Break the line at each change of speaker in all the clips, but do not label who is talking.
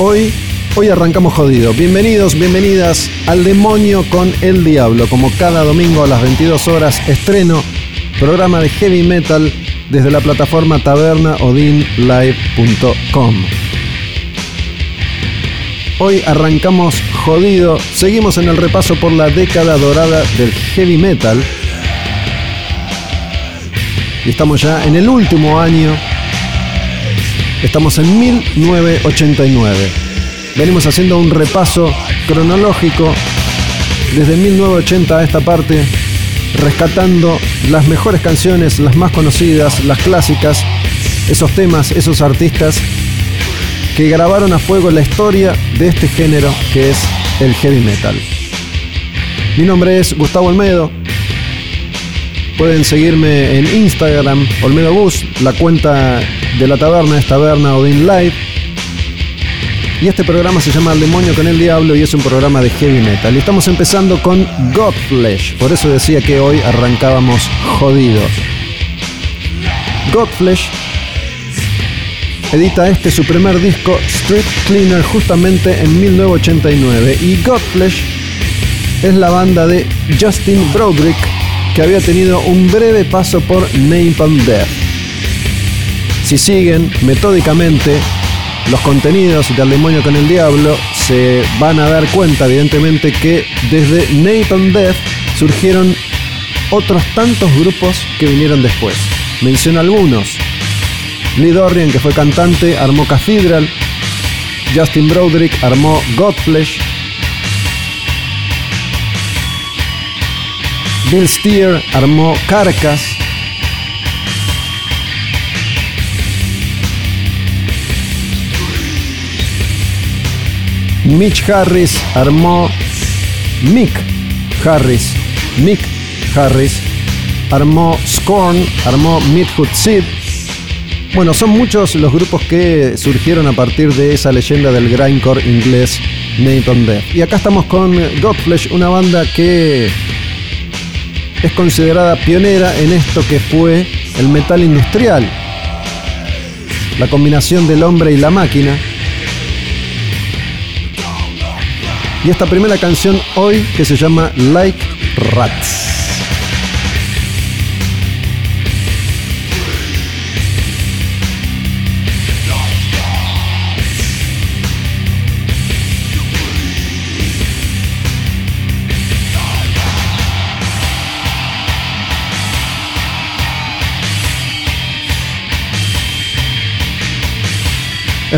Hoy, hoy arrancamos jodido. Bienvenidos, bienvenidas al demonio con el diablo. Como cada domingo a las 22 horas estreno programa de heavy metal desde la plataforma tabernaodinlive.com. Hoy arrancamos jodido. Seguimos en el repaso por la década dorada del heavy metal. Y estamos ya en el último año Estamos en 1989. Venimos haciendo un repaso cronológico desde 1980 a esta parte, rescatando las mejores canciones, las más conocidas, las clásicas, esos temas, esos artistas que grabaron a fuego la historia de este género que es el heavy metal. Mi nombre es Gustavo Olmedo. Pueden seguirme en Instagram, Olmedo Bus, la cuenta de la taberna es Taberna Odin Live. Y este programa se llama El demonio con el diablo y es un programa de heavy metal. Y estamos empezando con Godflesh, por eso decía que hoy arrancábamos jodidos. Godflesh edita este su primer disco Street Cleaner justamente en 1989 y Godflesh es la banda de Justin Broderick que había tenido un breve paso por Napalm Death. Si siguen metódicamente los contenidos del demonio con el diablo, se van a dar cuenta, evidentemente, que desde Nathan Death surgieron otros tantos grupos que vinieron después. Menciono algunos. Lee Dorian, que fue cantante, armó Cathedral. Justin Broderick armó Godflesh. Bill Steer armó Carcass. Mitch Harris armó Mick Harris. Mick Harris armó Scorn, armó Midfoot Sid. Bueno, son muchos los grupos que surgieron a partir de esa leyenda del grindcore inglés Nathan Death. Y acá estamos con Godflesh, una banda que es considerada pionera en esto que fue el metal industrial. La combinación del hombre y la máquina y esta primera canción hoy que se llama Like Rats.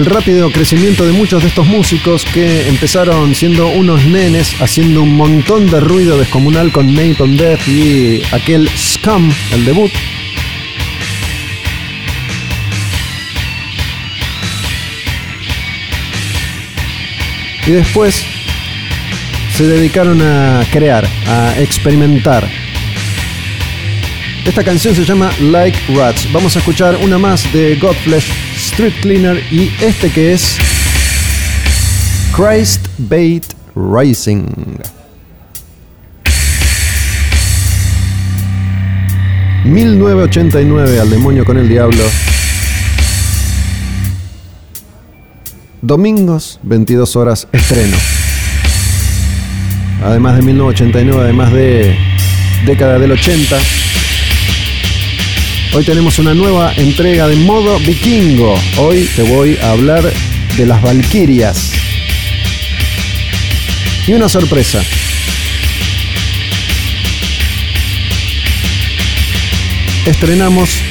El rápido crecimiento de muchos de estos músicos que empezaron siendo unos nenes haciendo un montón de ruido descomunal con Nathan Death y aquel Scum, el debut. Y después se dedicaron a crear, a experimentar. Esta canción se llama Like Rats. Vamos a escuchar una más de Godflesh Street Cleaner y este que es Christ Bait Rising. ...1989 al demonio con el diablo... Domingos, 22 horas, estreno. Además de 1989, además de década del 80. Hoy tenemos una nueva entrega de modo vikingo. Hoy te voy a hablar de las Valquirias. Y una sorpresa. Estrenamos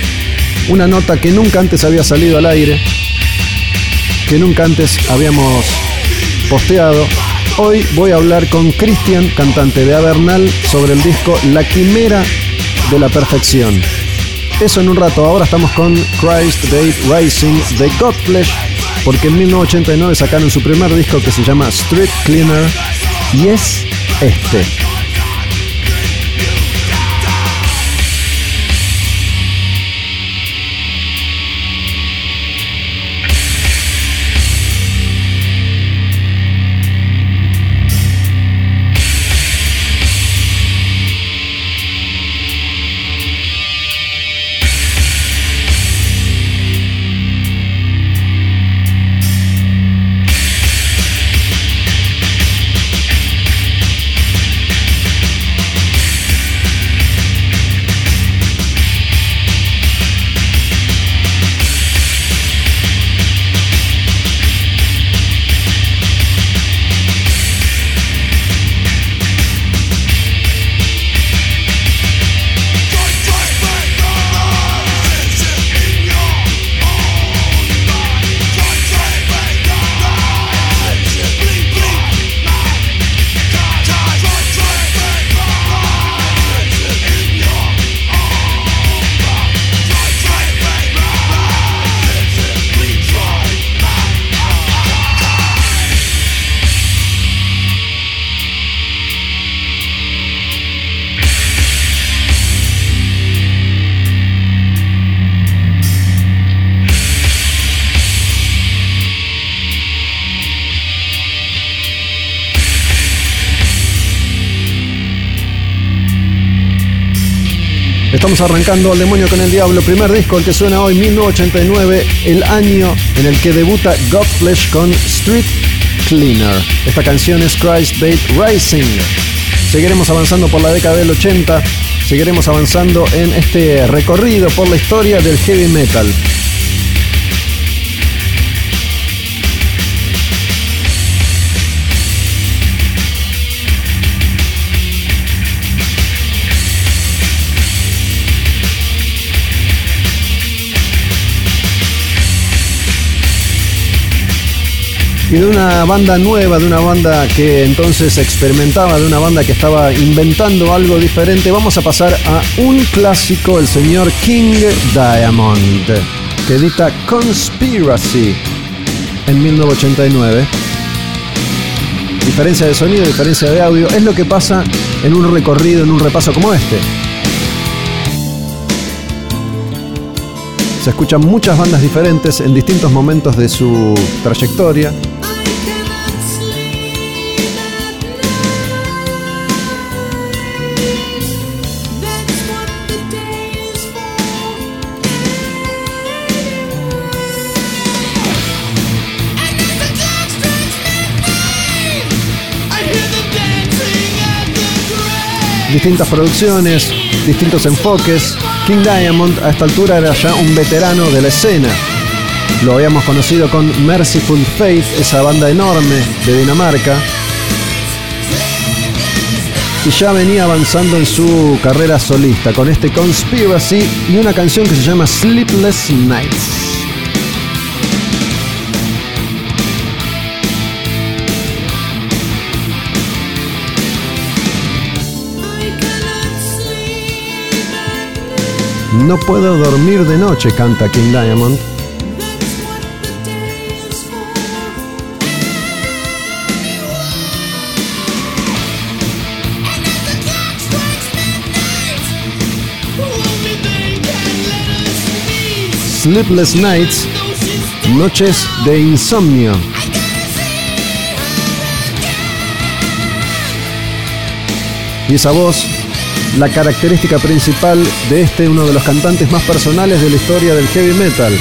una nota que nunca antes había salido al aire, que nunca antes habíamos posteado. Hoy voy a hablar con Cristian, cantante de Avernal, sobre el disco La Quimera de la Perfección. Eso en un rato, ahora estamos con Christ Date Rising de Godflesh, porque en 1989 sacaron su primer disco que se llama Street Cleaner y es este. Arrancando al demonio con el diablo, primer disco el que suena hoy, 1989, el año en el que debuta Godflesh con Street Cleaner. Esta canción es Christ Bait Rising. Seguiremos avanzando por la década del 80, seguiremos avanzando en este recorrido por la historia del heavy metal. Y de una banda nueva, de una banda que entonces experimentaba, de una banda que estaba inventando algo diferente, vamos a pasar a un clásico, el señor King Diamond, que edita Conspiracy en 1989. Diferencia de sonido, diferencia de audio, es lo que pasa en un recorrido, en un repaso como este. Se escuchan muchas bandas diferentes en distintos momentos de su trayectoria. Distintas producciones, distintos enfoques. King Diamond a esta altura era ya un veterano de la escena. Lo habíamos conocido con Merciful Faith, esa banda enorme de Dinamarca. Y ya venía avanzando en su carrera solista con este Conspiracy y una canción que se llama Sleepless Nights. No puedo dormir de noche, canta King Diamond. Sleepless Nights, Noches de Insomnio. Y esa voz la característica principal de este, uno de los cantantes más personales de la historia del heavy metal.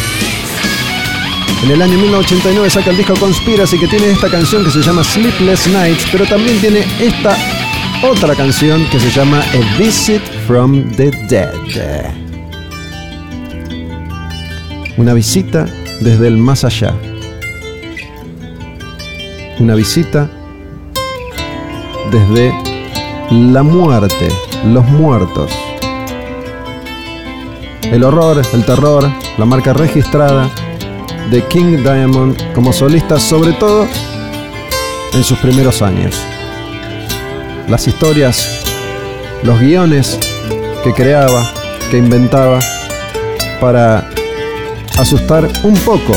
En el año 1989 saca el disco Conspiracy que tiene esta canción que se llama Sleepless Nights, pero también tiene esta otra canción que se llama A Visit from the Dead. Una visita desde el más allá. Una visita desde la muerte, los muertos. El horror, el terror, la marca registrada de King Diamond como solista, sobre todo en sus primeros años. Las historias, los guiones que creaba, que inventaba para asustar un poco.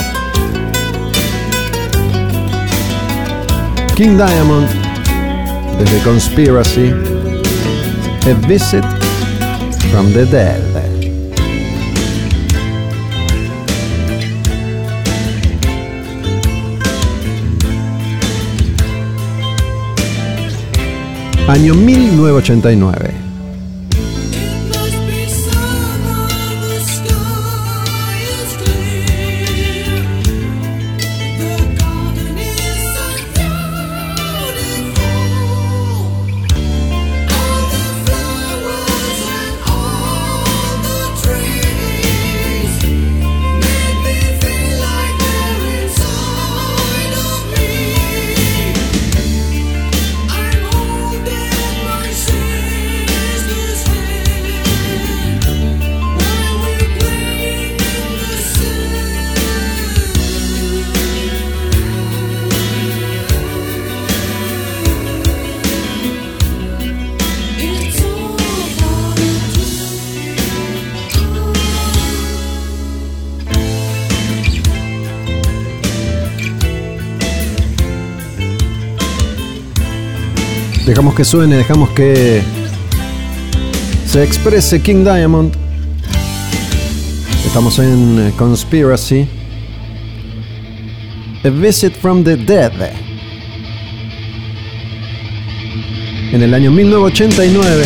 King Diamond, desde Conspiracy, A Visit from the Dead. Año 1989. Que suene, dejamos que se exprese King Diamond. Estamos en eh, Conspiracy. A Visit from the Dead. En el año 1989.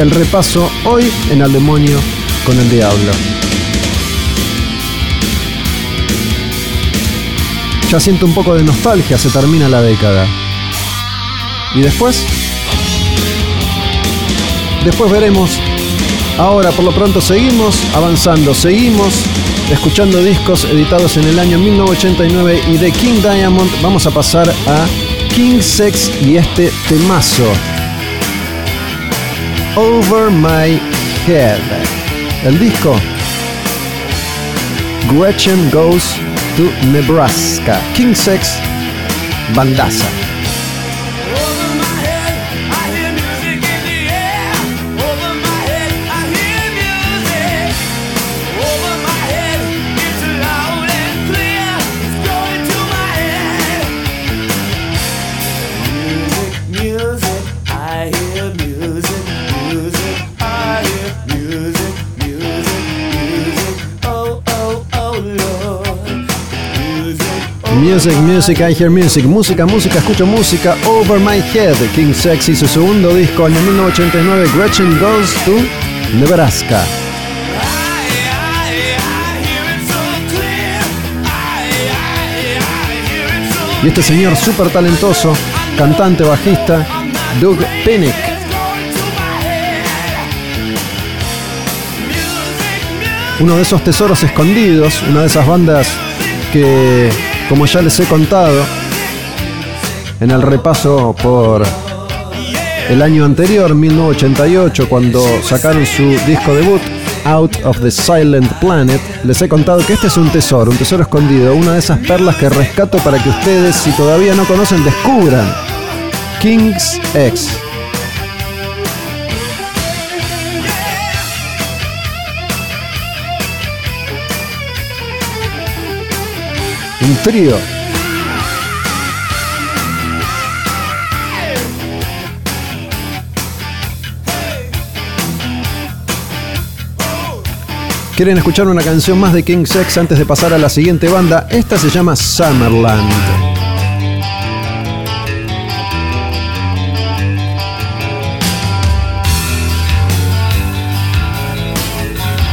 El repaso hoy en Al Demonio con el Diablo. Ya siento un poco de nostalgia, se termina la década. ¿Y después? Después veremos. Ahora por lo pronto seguimos avanzando, seguimos escuchando discos editados en el año 1989 y de King Diamond vamos a pasar a King Sex y este temazo. Over My Head. El disco Gretchen Goes to Nebraska. King Sex, Bandaza. Music, music, I hear music. Música, música, escucho música. Over my head. King Sexy, su segundo disco, año 1989. Gretchen Goes to Nebraska. Y este señor súper talentoso, cantante, bajista, Doug Pinnick. Uno de esos tesoros escondidos, una de esas bandas que como ya les he contado en el repaso por el año anterior, 1988, cuando sacaron su disco debut, Out of the Silent Planet, les he contado que este es un tesoro, un tesoro escondido, una de esas perlas que rescato para que ustedes, si todavía no conocen, descubran. King's X. un trío. ¿Quieren escuchar una canción más de King Sex antes de pasar a la siguiente banda? Esta se llama Summerland.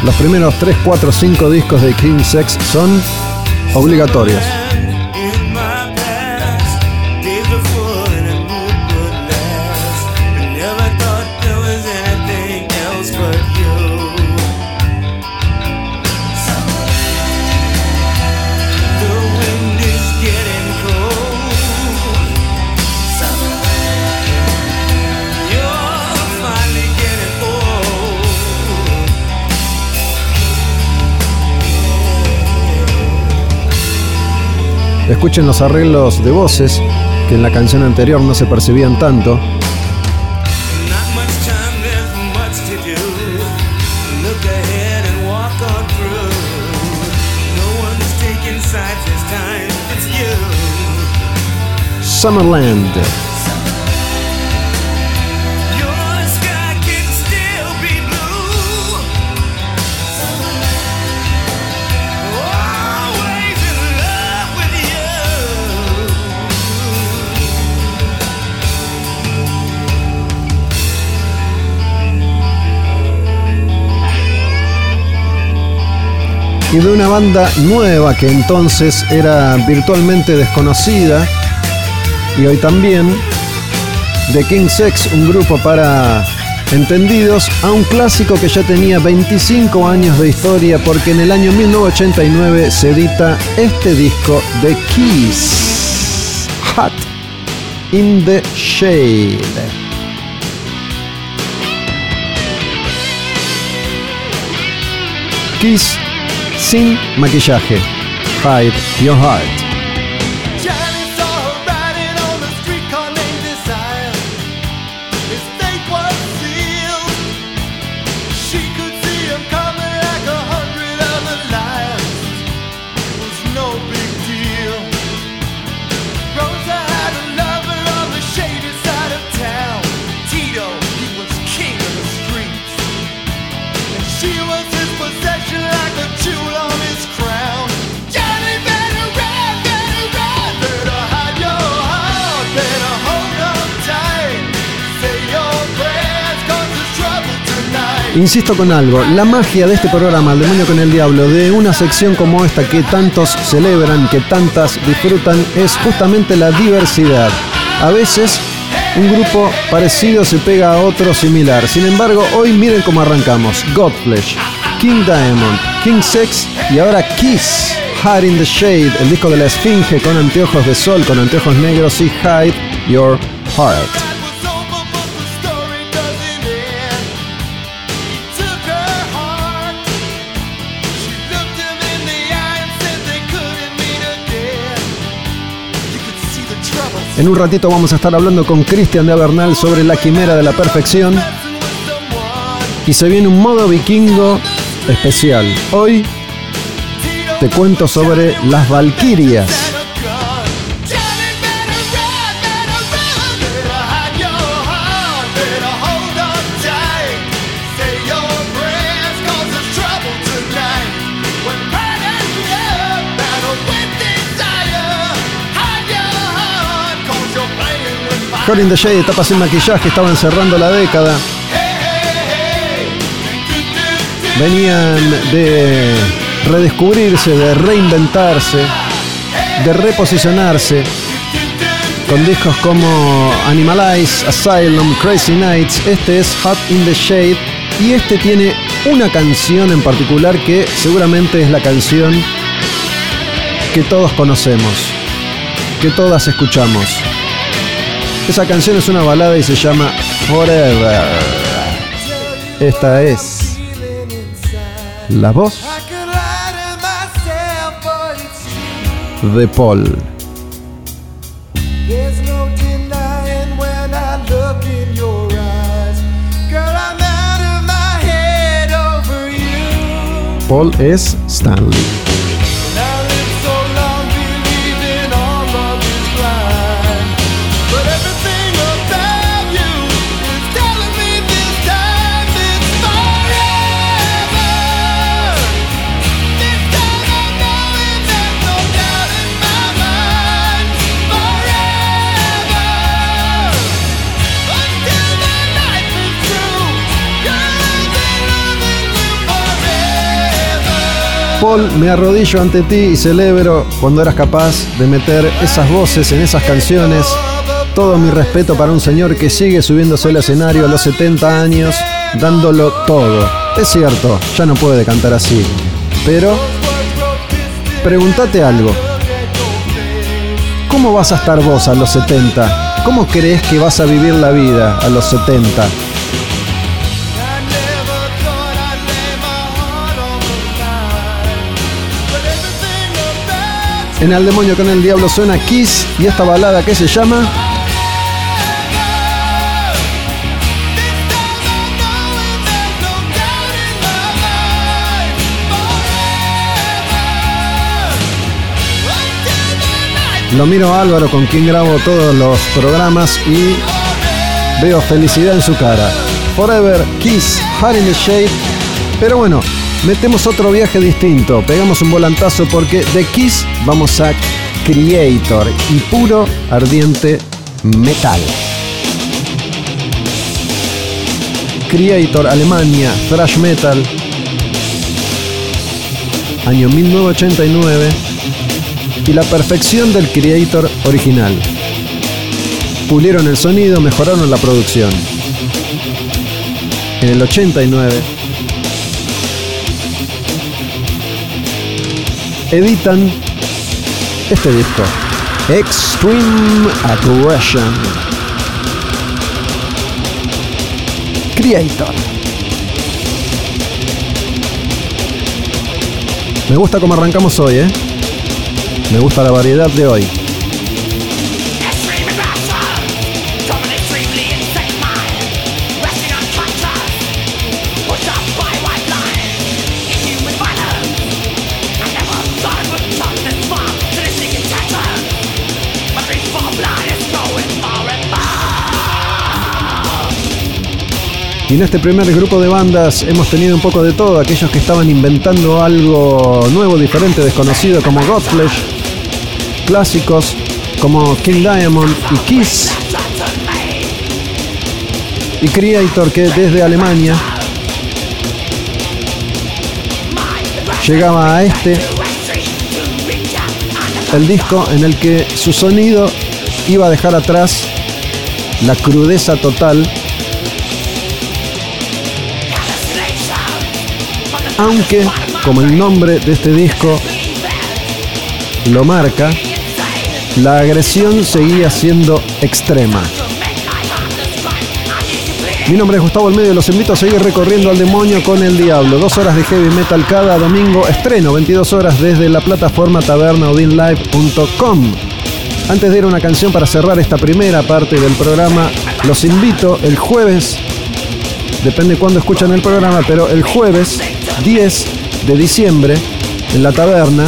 Los primeros 3, 4, 5 discos de King Sex son obligatorios. Escuchen los arreglos de voces que en la canción anterior no se percibían tanto. Summerland. Y de una banda nueva que entonces era virtualmente desconocida y hoy también de King Sex, un grupo para entendidos, a un clásico que ya tenía 25 años de historia porque en el año 1989 se edita este disco de Kiss, Hot in the Shade. Kiss sin maquillaje. Hide Your Heart. Insisto con algo, la magia de este programa, El demonio con el diablo, de una sección como esta que tantos celebran, que tantas disfrutan, es justamente la diversidad. A veces un grupo parecido se pega a otro similar. Sin embargo, hoy miren cómo arrancamos. Godflesh, King Diamond, King Sex y ahora Kiss. Hide in the Shade, el disco de la Esfinge con anteojos de sol, con anteojos negros y Hide Your Heart. En un ratito vamos a estar hablando con Cristian de Avernal sobre la quimera de la perfección. Y se viene un modo vikingo especial. Hoy te cuento sobre las Valquirias. Colin the Shade, etapa sin maquillaje, estaban cerrando la década. Venían de redescubrirse, de reinventarse, de reposicionarse con discos como Animalize, Asylum, Crazy Nights. Este es Hot in the Shade y este tiene una canción en particular que seguramente es la canción que todos conocemos, que todas escuchamos. Esa canción es una balada y se llama Forever. Esta es la voz de Paul. Paul es Stanley.
Paul, me arrodillo ante ti y celebro cuando eras capaz de meter esas voces en esas canciones. Todo mi respeto para un señor que sigue subiéndose al escenario a los 70 años, dándolo todo. Es cierto, ya no puede cantar así. Pero, pregúntate algo. ¿Cómo vas a estar vos a los 70? ¿Cómo crees que vas a vivir la vida a los 70? En El Demonio con el Diablo suena Kiss y esta balada que se llama Lo miro a Álvaro con quien grabo todos los programas y veo felicidad en su cara. Forever, Kiss, Hard in the Shade. Pero bueno, metemos otro viaje distinto. Pegamos un volantazo porque de Kiss vamos a Creator y puro ardiente metal. Creator, Alemania, thrash metal. Año 1989 y la perfección del Creator original. Pulieron el sonido, mejoraron la producción. En el 89 editan este disco, Extreme Aggression. Creator. Me gusta cómo arrancamos hoy, ¿eh? Me gusta la variedad de hoy. Y en este primer grupo de bandas hemos tenido un poco de todo, aquellos que estaban inventando algo nuevo, diferente, desconocido, como Godflesh, clásicos como King Diamond y Kiss, y Creator que desde Alemania llegaba a este, el disco en el que su sonido iba a dejar atrás la crudeza total aunque, como el nombre de este disco lo marca, la agresión seguía siendo extrema. Mi nombre es Gustavo Almedio y los invito a seguir recorriendo al demonio con el diablo. Dos horas de heavy metal cada domingo, estreno 22 horas desde la plataforma tabernaudinlive.com. Antes de ir a una canción para cerrar esta primera parte del programa, los invito el jueves, depende cuándo escuchan el programa, pero el jueves 10 de diciembre en la taberna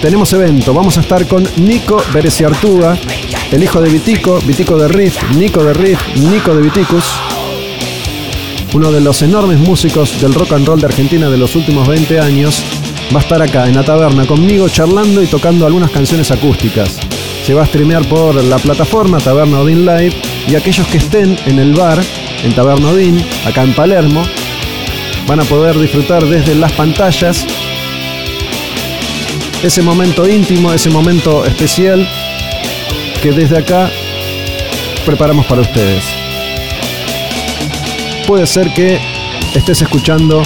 tenemos evento. Vamos a estar con Nico Bereciartuga, el hijo de Vitico, Vitico de Riff, Nico de Riff, Nico de Viticus, uno de los enormes músicos del rock and roll de Argentina de los últimos 20 años. Va a estar acá en la taberna conmigo charlando y tocando algunas canciones acústicas. Se va a streamear por la plataforma Taberna Odin Live y aquellos que estén en el bar, en Taberna Odin, acá en Palermo, van a poder disfrutar desde las pantallas ese momento íntimo, ese momento especial que desde acá preparamos para ustedes. Puede ser que estés escuchando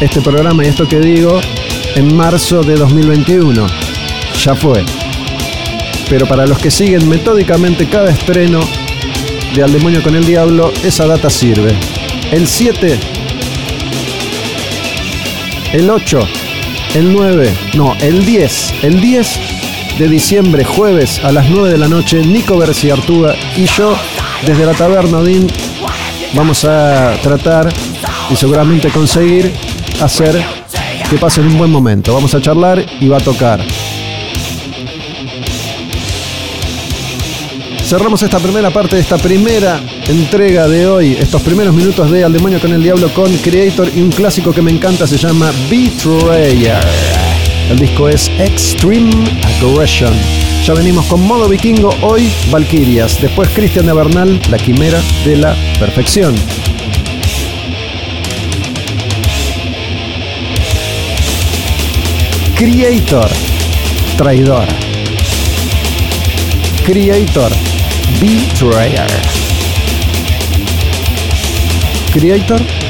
este programa y esto que digo en marzo de 2021. Ya fue. Pero para los que siguen metódicamente cada estreno de Al Demonio con el Diablo, esa data sirve. El 7 el 8, el 9, no, el 10, el 10 de diciembre, jueves a las 9 de la noche, Nico Artuga y yo, desde la Taberna Odín, vamos a tratar y seguramente conseguir hacer que pasen un buen momento. Vamos a charlar y va a tocar. Cerramos esta primera parte de esta primera entrega de hoy, estos primeros minutos de Al Demonio con el Diablo con Creator y un clásico que me encanta se llama Betrayer. El disco es Extreme Aggression. Ya venimos con modo vikingo, hoy Valkyrias, después Cristian de Bernal, la quimera de la perfección.
Creator, traidor. Creator, betrayer. Creator,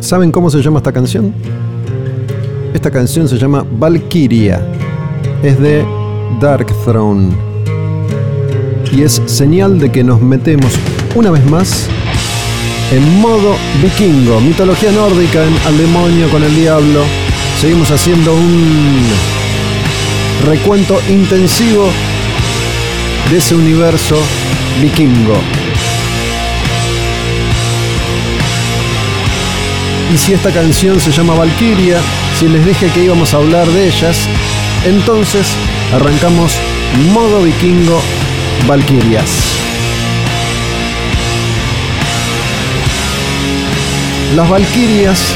¿Saben cómo se llama esta canción? Esta canción se llama Valkyria. Es de Dark Throne. Y es señal de que nos metemos una vez más en modo vikingo, mitología nórdica, al demonio con el diablo. Seguimos haciendo un recuento intensivo de ese universo vikingo. Y si esta canción se llama Valkyria, si les dije que íbamos a hablar de ellas, entonces arrancamos modo vikingo Valkyrias. Las Valkyrias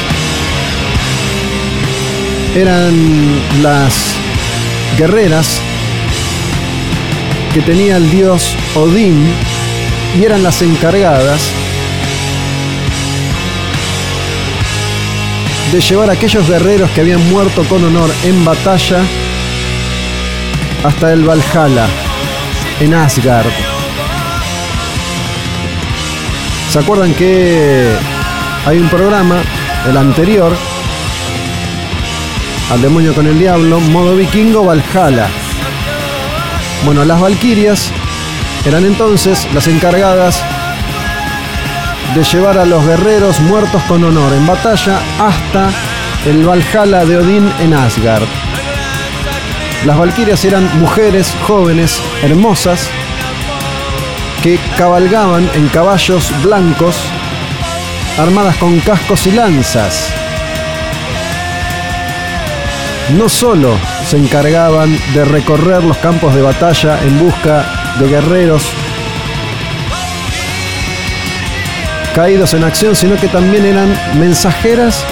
eran las guerreras que tenía el dios Odín
y eran las encargadas de llevar a aquellos guerreros que habían muerto con honor en batalla hasta el Valhalla, en Asgard. ¿Se acuerdan que hay un programa, el anterior, al demonio con el diablo, modo vikingo Valhalla? Bueno, las Valquirias eran entonces las encargadas de llevar a los guerreros muertos con honor en batalla hasta el Valhalla de Odín en Asgard. Las valquirias eran mujeres jóvenes, hermosas, que cabalgaban en caballos blancos, armadas con cascos y lanzas. No solo se encargaban de recorrer los campos de batalla en busca de guerreros caídos en acción, sino que también eran mensajeras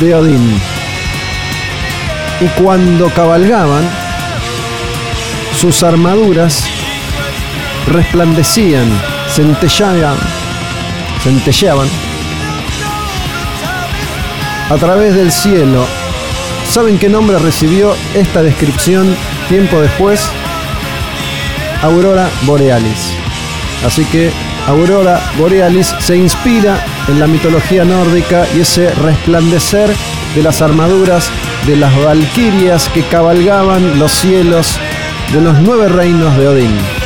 de Odín y cuando cabalgaban, sus armaduras resplandecían, centellaban, centelleaban a través del cielo. ¿Saben qué nombre recibió esta descripción tiempo después? Aurora Borealis. Así que Aurora Borealis se inspira en la mitología nórdica y ese resplandecer de las armaduras de las valquirias que cabalgaban los cielos de los nueve reinos de Odín.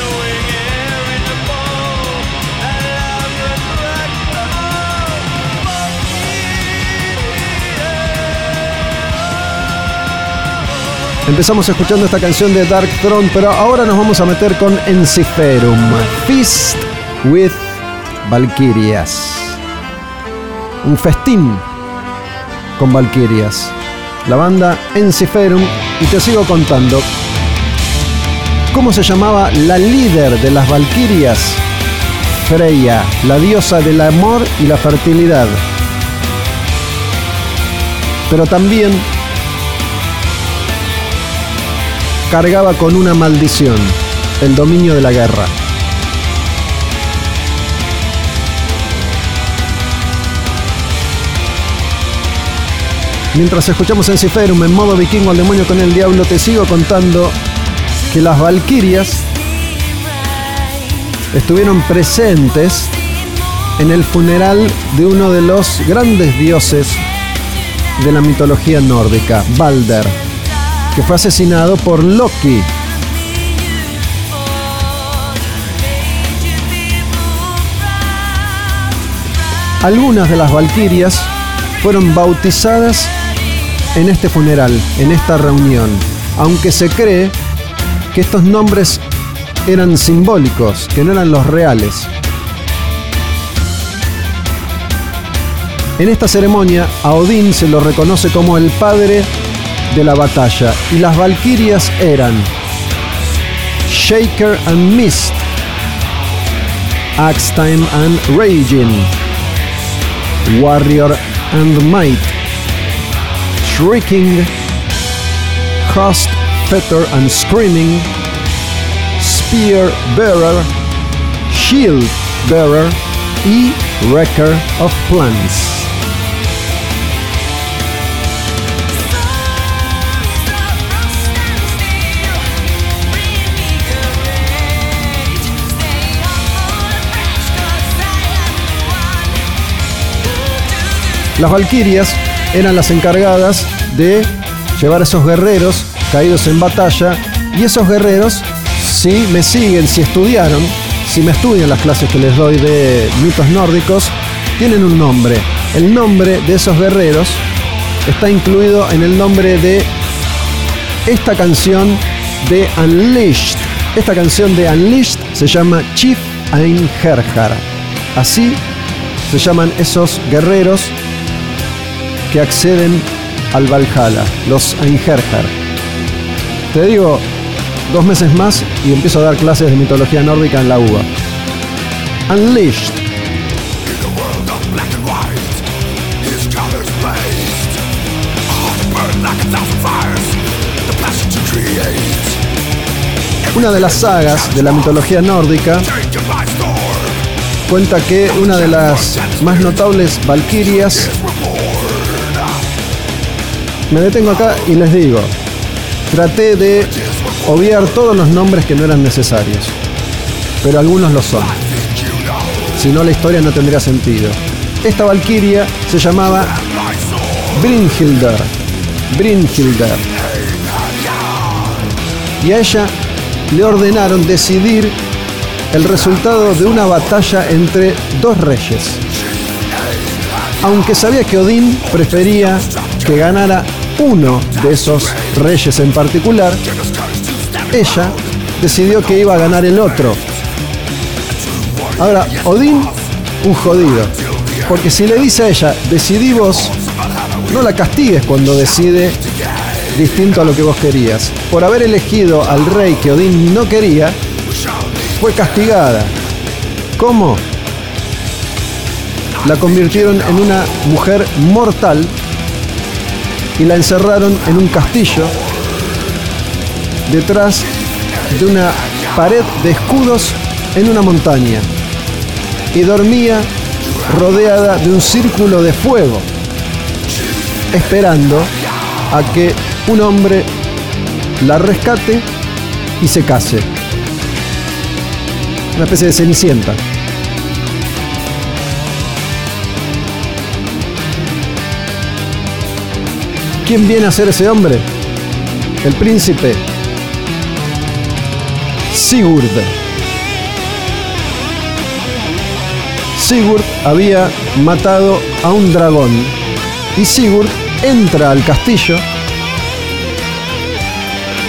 Empezamos escuchando esta canción de Dark Throne, pero ahora nos vamos a meter con Enciferum, Feast with Valkyrias. Un festín con Valkyrias la banda Enciferum, y te sigo contando. ¿Cómo se llamaba la líder de las Valquirias? Freya, la diosa del amor y la fertilidad. Pero también cargaba con una maldición, el dominio de la guerra. Mientras escuchamos en Ciferum en modo vikingo al demonio con el diablo, te sigo contando que las valquirias estuvieron presentes en el funeral de uno de los grandes dioses de la mitología nórdica, Balder, que fue asesinado por Loki. Algunas de las valquirias fueron bautizadas en este funeral, en esta reunión, aunque se cree que estos nombres eran simbólicos, que no eran los reales. En esta ceremonia a Odín se lo reconoce como el padre de la batalla y las valquirias eran Shaker and Mist, Axe Time and Raging, Warrior and Might, Shrieking, Cost, Fetter and Screaming, Spear Bearer, Shield Bearer y Wrecker of Plants. Las Valquirias eran las encargadas de llevar a esos guerreros caídos en batalla y esos guerreros, si me siguen, si estudiaron, si me estudian las clases que les doy de mitos nórdicos, tienen un nombre. El nombre de esos guerreros está incluido en el nombre de esta canción de Unleashed. Esta canción de Unleashed se llama Chief Einherjar. Así se llaman esos guerreros que acceden al Valhalla, los Einherjar. Te digo, dos meses más y empiezo a dar clases de mitología nórdica en la UBA. Unleashed. Una de las sagas de la mitología nórdica cuenta que una de las más notables valquirias. Me detengo acá y les digo, traté de obviar todos los nombres que no eran necesarios, pero algunos lo son. Si no, la historia no tendría sentido. Esta valquiria se llamaba Brynhildr. Brynhildr. Y a ella le ordenaron decidir el resultado de una batalla entre dos reyes. Aunque sabía que Odín prefería que ganara uno de esos reyes en particular, ella decidió que iba a ganar el otro. Ahora, Odín, un jodido. Porque si le dice a ella, decidí vos, no la castigues cuando decide distinto a lo que vos querías. Por haber elegido al rey que Odín no quería, fue castigada. ¿Cómo? La convirtieron en una mujer mortal y la encerraron en un castillo detrás de una pared de escudos en una montaña y dormía rodeada de un círculo de fuego, esperando a que un hombre la rescate y se case. Una especie de cenicienta. ¿Quién viene a ser ese hombre? El príncipe Sigurd. Sigurd había matado a un dragón y Sigurd entra al castillo,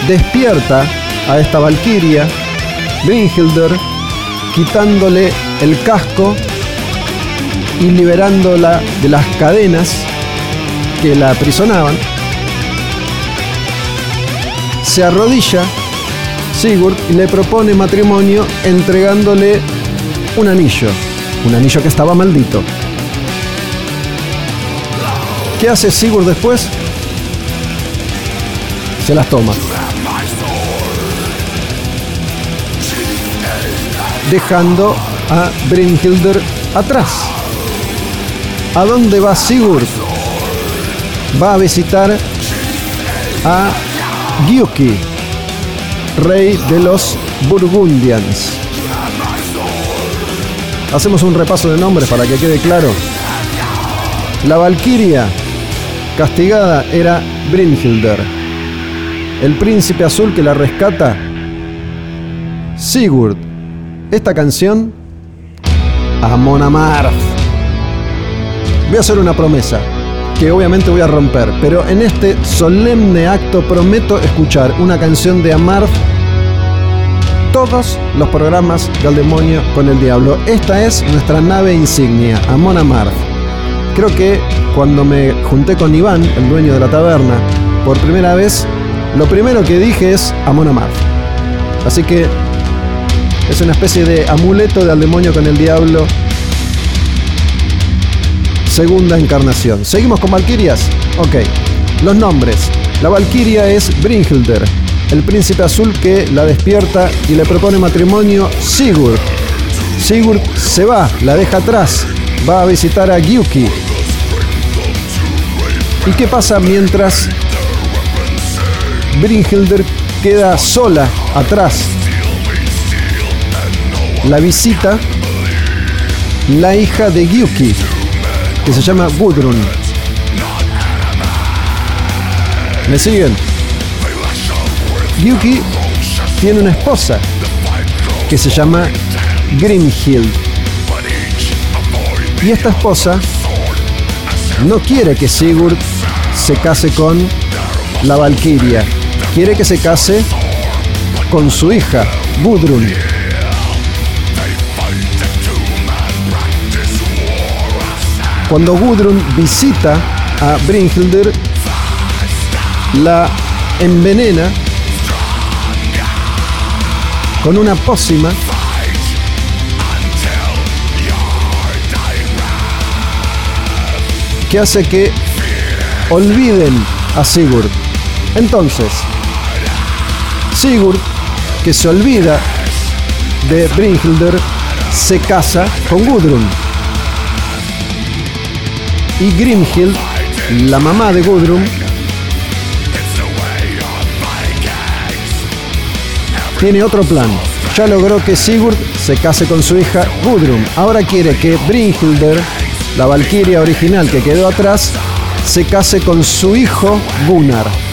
despierta a esta valquiria, Brynhildr, quitándole el casco y liberándola de las cadenas que la aprisionaban. Se arrodilla Sigurd y le propone matrimonio entregándole un anillo, un anillo que estaba maldito. ¿Qué hace Sigurd después? Se las toma. Dejando a Brynhildr atrás. ¿A dónde va Sigurd? Va a visitar a Gyuki, rey de los Burgundians. Hacemos un repaso de nombres para que quede claro. La Valquiria castigada era Brynhildr. El príncipe azul que la rescata, Sigurd. Esta canción, Amon Amarth. Voy a hacer una promesa que obviamente voy a romper, pero en este solemne acto prometo escuchar una canción de Amarth todos los programas del demonio con el diablo. Esta es nuestra nave insignia, Amon Amarth. Creo que cuando me junté con Iván, el dueño de la taberna, por primera vez, lo primero que dije es Amon Amarth. Así que es una especie de amuleto del demonio con el diablo segunda encarnación. ¿Seguimos con Valkyrias? Ok. Los nombres. La Valkyria es Brynhildr, el príncipe azul que la despierta y le propone matrimonio Sigurd. Sigurd se va, la deja atrás, va a visitar a Gyuki. ¿Y qué pasa mientras Brynhildr queda sola atrás? La visita la hija de Gyuki, que se llama Gudrun. ¿Me siguen? Yuki tiene una esposa que se llama Grimhild. Y esta esposa no quiere que Sigurd se case con la Valquiria. Quiere que se case con su hija, Gudrun. Cuando Gudrun visita a Brynhildr, la envenena con una pócima que hace que olviden a Sigurd. Entonces, Sigurd, que se olvida de Brynhildr, se casa con Gudrun. Y Grimhild, la mamá de Gudrun, tiene otro plan. Ya logró que Sigurd se case con su hija Gudrun. Ahora quiere que Brynhilder, la valquiria original que quedó atrás, se case con su hijo Gunnar.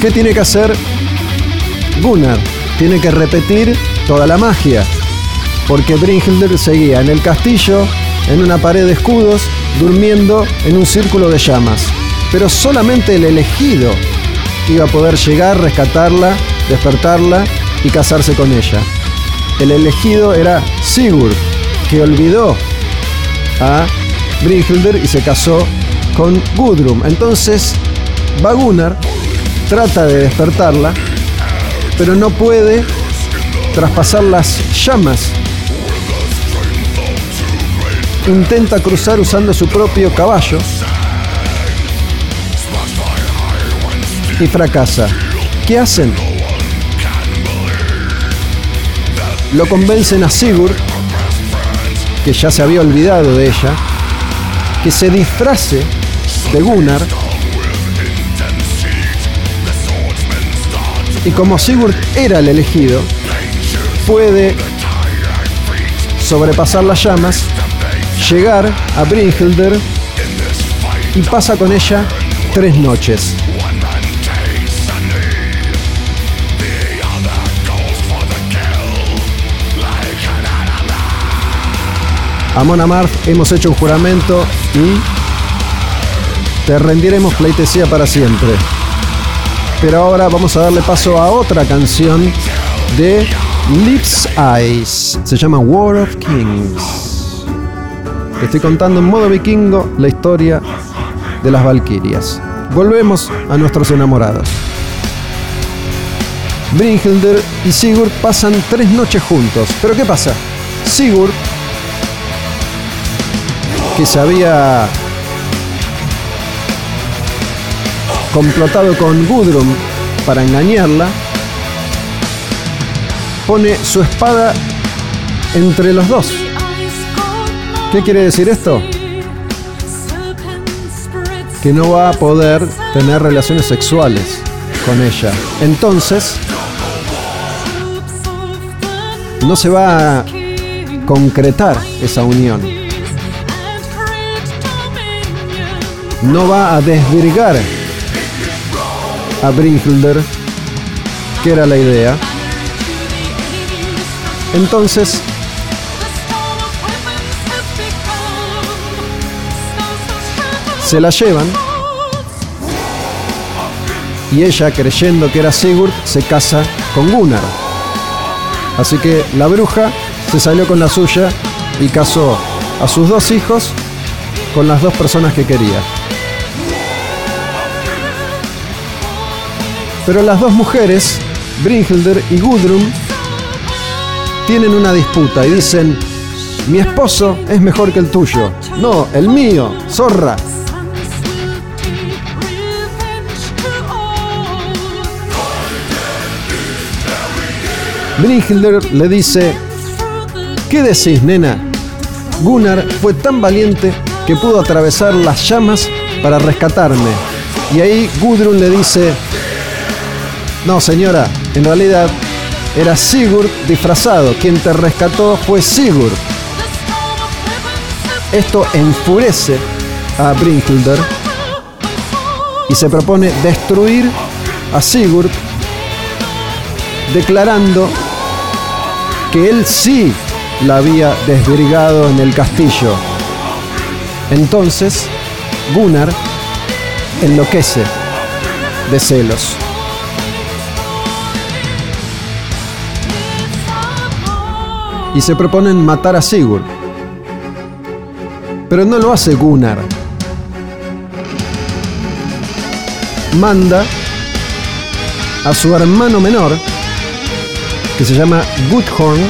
¿Qué tiene que hacer Gunnar? Tiene que repetir toda la magia. Porque Brynhilder seguía en el castillo, en una pared de escudos, durmiendo en un círculo de llamas. Pero solamente el elegido iba a poder llegar, rescatarla, despertarla y casarse con ella. El elegido era Sigurd, que olvidó a Brynhilder y se casó con Gudrun. Entonces, va Gunnar trata de despertarla, pero no puede traspasar las llamas. Intenta cruzar usando su propio caballo y fracasa. ¿Qué hacen? Lo convencen a Sigurd, que ya se había olvidado de ella, que se disfrace de Gunnar Y como Sigurd era el elegido, puede sobrepasar las llamas, llegar a Brynhilder y pasa con ella tres noches. A Mona hemos hecho un juramento y te rendiremos pleitesía para siempre. Pero ahora vamos a darle paso a otra canción de Lips Eyes. Se llama War of Kings. Estoy contando en modo vikingo la historia de las Valquirias. Volvemos a nuestros enamorados. Brynhilder y Sigurd pasan tres noches juntos. Pero ¿qué pasa? Sigurd, que se había complotado con Gudrun para engañarla, pone su espada entre los dos. ¿Qué quiere decir esto? Que no va a poder tener relaciones sexuales con ella. Entonces, no se va a concretar esa unión. No va a desvirgar a Brynhilder, que era la idea. Entonces, se la llevan y ella, creyendo que era Sigurd, se casa con Gunnar. Así que la bruja se salió con la suya y casó a sus dos hijos con las dos personas que quería. Pero las dos mujeres, Brynhilder y Gudrun, tienen una disputa y dicen, mi esposo es mejor que el tuyo. No, el mío, zorra. Brynhilder le dice, ¿qué decís, nena? Gunnar fue tan valiente que pudo atravesar las llamas para rescatarme. Y ahí Gudrun le dice, no, señora, en realidad era Sigurd disfrazado. Quien te rescató fue Sigurd. Esto enfurece a Brynhilder y se propone destruir a Sigurd, declarando que él sí la había desvirgado en el castillo. Entonces, Gunnar enloquece de celos. y se proponen matar a Sigurd. Pero no lo hace Gunnar. Manda a su hermano menor, que se llama Gudhorn,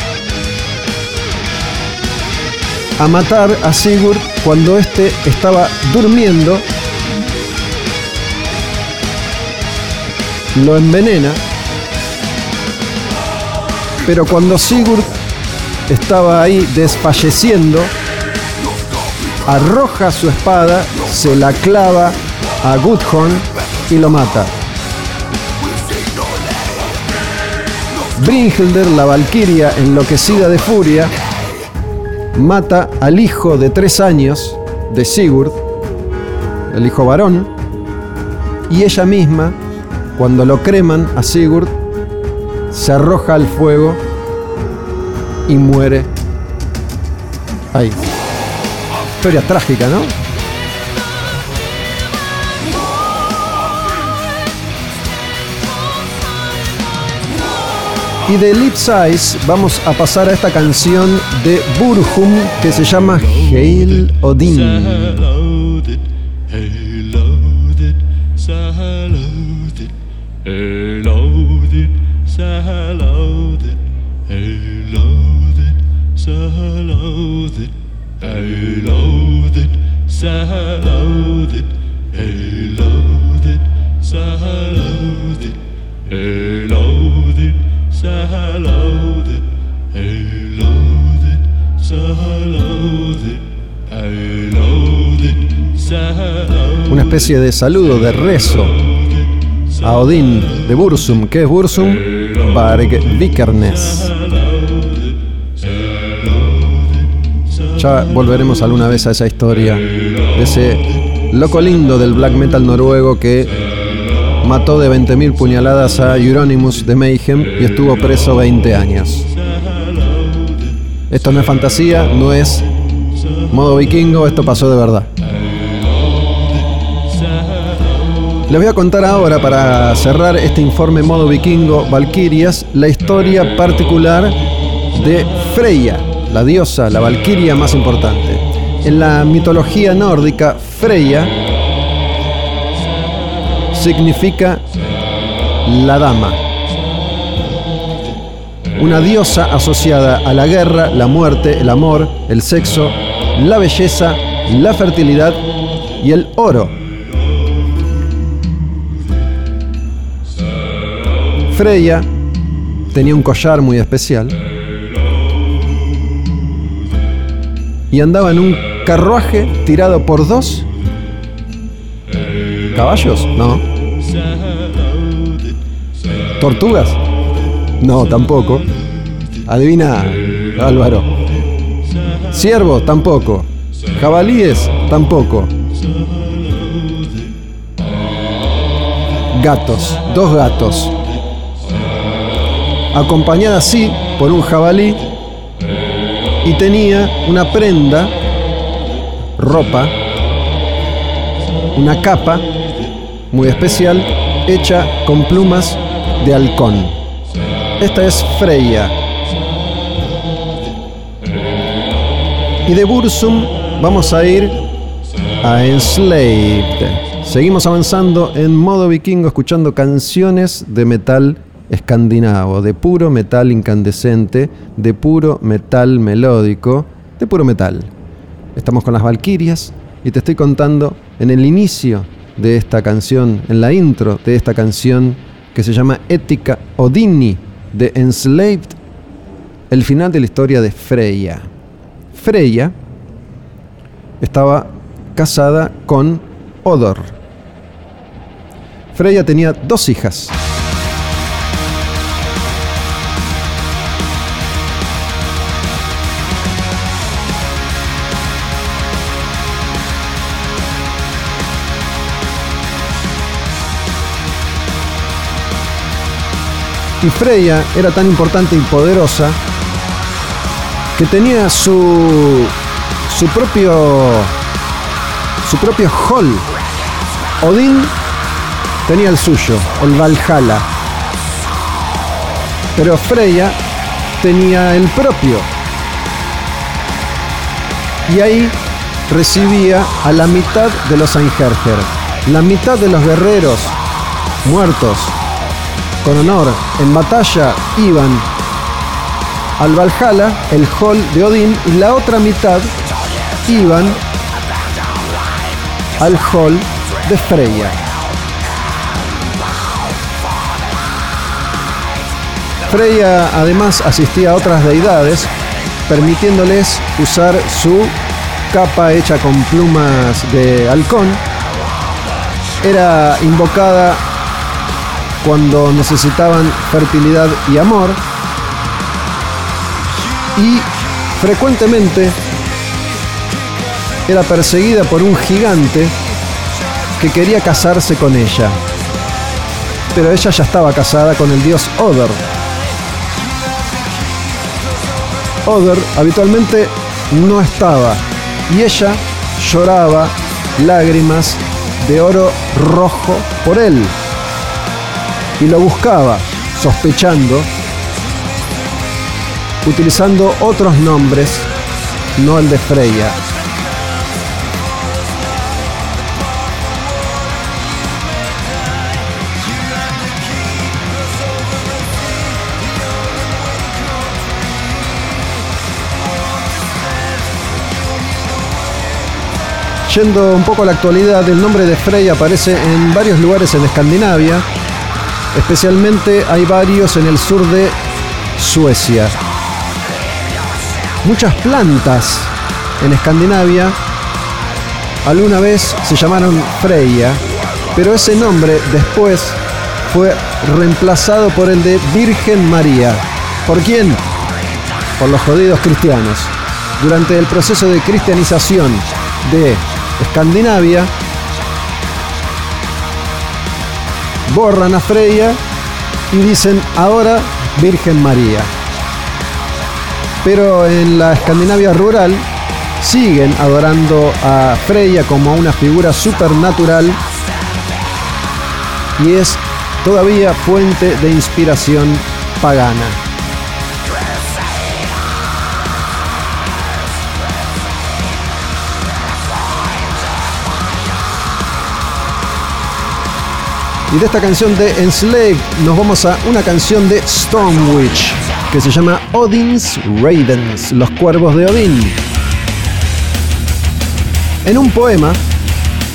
a matar a Sigurd cuando éste estaba durmiendo. Lo envenena. Pero cuando Sigurd estaba ahí desfalleciendo, arroja su espada, se la clava a Gudhorn y lo mata. Brynhilder, la valquiria enloquecida de furia, mata al hijo de tres años de Sigurd, el hijo varón, y ella misma, cuando lo creman a Sigurd, se arroja al fuego y muere ahí. Historia trágica, ¿no? Y de Lip Size vamos a pasar a esta canción de Burhum que se llama Hail Odin. Una especie de saludo, de rezo a Odín de Bursum. ¿Qué es Bursum? Vikernes. Ya volveremos alguna vez a esa historia de ese loco lindo del black metal noruego que mató de 20.000 puñaladas a Euronymous de Mayhem y estuvo preso 20 años. Esto no es fantasía, no es modo vikingo, esto pasó de verdad. Les voy a contar ahora, para cerrar este informe modo vikingo Valkyrias, la historia particular de Freya, la diosa, la valquiria más importante. En la mitología nórdica, Freya significa la dama. Una diosa asociada a la guerra, la muerte, el amor, el sexo, la belleza, la fertilidad y el oro. Freya tenía un collar muy especial y andaba en un carruaje tirado por dos caballos, no. ¿Tortugas? No, tampoco. Adivina, Álvaro. Ciervos, tampoco. Jabalíes, tampoco. Gatos, dos gatos acompañada así por un jabalí y tenía una prenda, ropa, una capa muy especial hecha con plumas de halcón. Esta es Freya. Y de Bursum vamos a ir a Enslaved. Seguimos avanzando en modo vikingo escuchando canciones de metal escandinavo, de puro metal incandescente, de puro metal melódico, de puro metal. Estamos con las Valquirias y te estoy contando en el inicio de esta canción, en la intro de esta canción que se llama Ética Odini de Enslaved, el final de la historia de Freya. Freya estaba casada con Odor. Freya tenía dos hijas. Y Freya era tan importante y poderosa que tenía su su propio su propio hall. Odín tenía el suyo, el Valhalla. Pero Freya tenía el propio. Y ahí recibía a la mitad de los Einherjer, la mitad de los guerreros muertos con honor en batalla iban al Valhalla, el hall de Odín, y la otra mitad iban al hall de Freya. Freya además asistía a otras deidades, permitiéndoles usar su capa hecha con plumas de halcón. Era invocada cuando necesitaban fertilidad y amor. Y frecuentemente era perseguida por un gigante que quería casarse con ella. Pero ella ya estaba casada con el dios Oder. Oder habitualmente no estaba y ella lloraba lágrimas de oro rojo por él y lo buscaba, sospechando, utilizando otros nombres, no el de Freya. Yendo un poco a la actualidad, el nombre de Frey aparece en varios lugares en Escandinavia, especialmente hay varios en el sur de Suecia. Muchas plantas en Escandinavia alguna vez se llamaron Freya, pero ese nombre después fue reemplazado por el de Virgen María. ¿Por quién? Por los jodidos cristianos. Durante el proceso de cristianización de Escandinavia, borran a Freya y dicen ahora Virgen María. Pero en la Escandinavia rural siguen adorando a Freya como una figura supernatural y es todavía fuente de inspiración pagana. Y de esta canción de Enslaved nos vamos a una canción de Stormwitch que se llama Odin's Ravens, los cuervos de Odín. En un poema,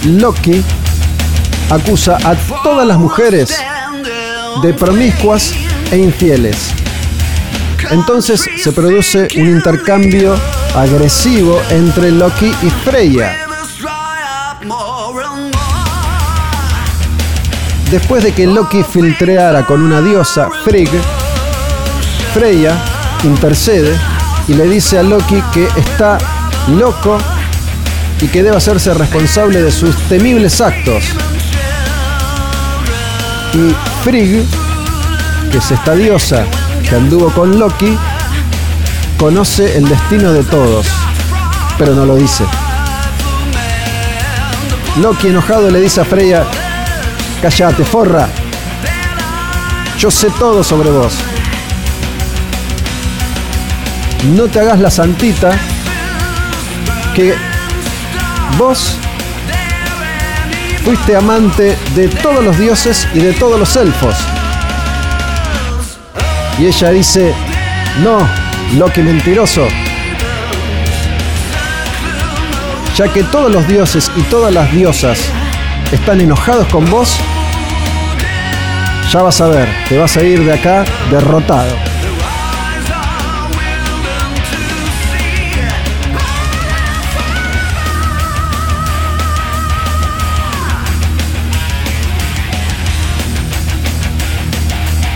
Loki acusa a todas las mujeres de promiscuas e infieles. Entonces se produce un intercambio agresivo entre Loki y Freya. Después de que Loki filtreara con una diosa, Frigg, Freya intercede y le dice a Loki que está loco y que debe hacerse responsable de sus temibles actos. Y Frigg, que es esta diosa que anduvo con Loki, conoce el destino de todos, pero no lo dice. Loki enojado le dice a Freya, Callate, forra. Yo sé todo sobre vos. No te hagas la santita que vos fuiste amante de todos los dioses y de todos los elfos. Y ella dice, no, Loki mentiroso. Ya que todos los dioses y todas las diosas están enojados con vos, ya vas a ver, te vas a ir de acá derrotado.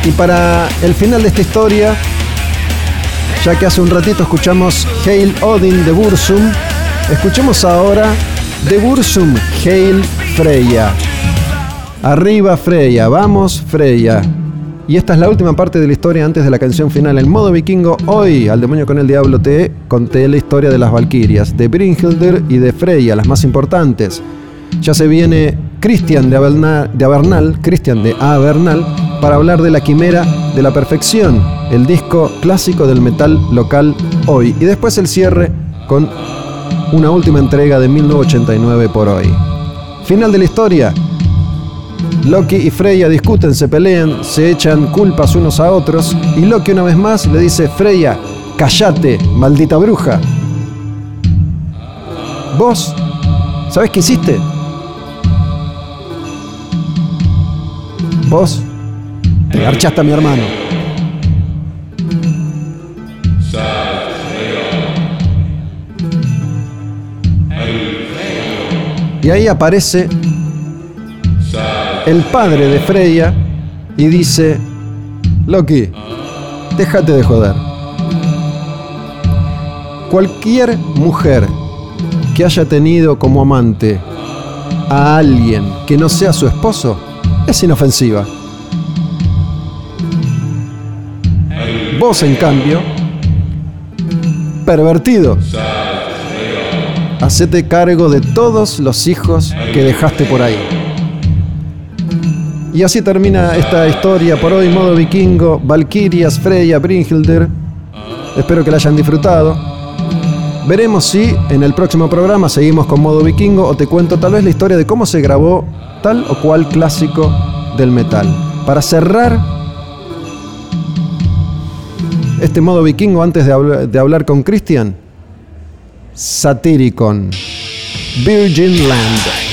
Y para el final de esta historia, ya que hace un ratito escuchamos Hail Odin de Bursum, escuchemos ahora de Bursum Hail Freya. Arriba Freya, vamos Freya. Y esta es la última parte de la historia antes de la canción final. En modo vikingo, hoy al demonio con el diablo te conté la historia de las Valquirias, de Brynhilder y de Freya, las más importantes. Ya se viene Christian de Avernal, Christian de Avernal, para hablar de la quimera de la perfección, el disco clásico del metal local hoy. Y después el cierre con una última entrega de 1989 por hoy. Final de la historia. Loki y Freya discuten, se pelean, se echan culpas unos a otros y Loki una vez más le dice, Freya, callate, maldita bruja. ¿Vos? ¿Sabés qué hiciste? ¿Vos? Te garchaste a mi hermano. Y ahí aparece el padre de Freya y dice, Loki, déjate de joder. Cualquier mujer que haya tenido como amante a alguien que no sea su esposo es inofensiva. Vos, en cambio, pervertido, hacete cargo de todos los hijos que dejaste por ahí. Y así termina esta historia por hoy, modo vikingo, Valkyrias, Freya, Brynhilder. Espero que la hayan disfrutado. Veremos si en el próximo programa seguimos con modo vikingo o te cuento tal vez la historia de cómo se grabó tal o cual clásico del metal. Para cerrar este modo vikingo antes de, de hablar con Christian, Satyricon, Virgin Land.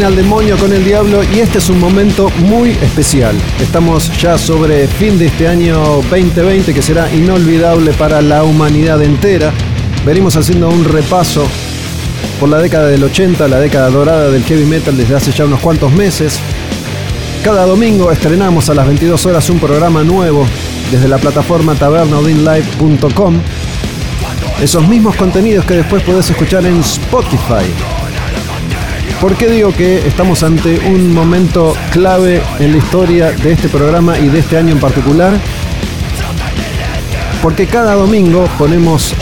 Al Demonio con el Diablo
y este es un momento muy especial. Estamos ya sobre fin de este año 2020 que será inolvidable para la humanidad entera. Venimos haciendo un repaso por la década del 80, la década dorada del heavy metal desde hace ya unos cuantos meses. Cada domingo estrenamos a las 22 horas un programa nuevo desde la plataforma tabernaudinlive.com. Esos mismos contenidos que después podés escuchar en Spotify. ¿Por qué digo que estamos ante un momento clave en la historia de este programa y de este año en particular? Porque cada domingo ponemos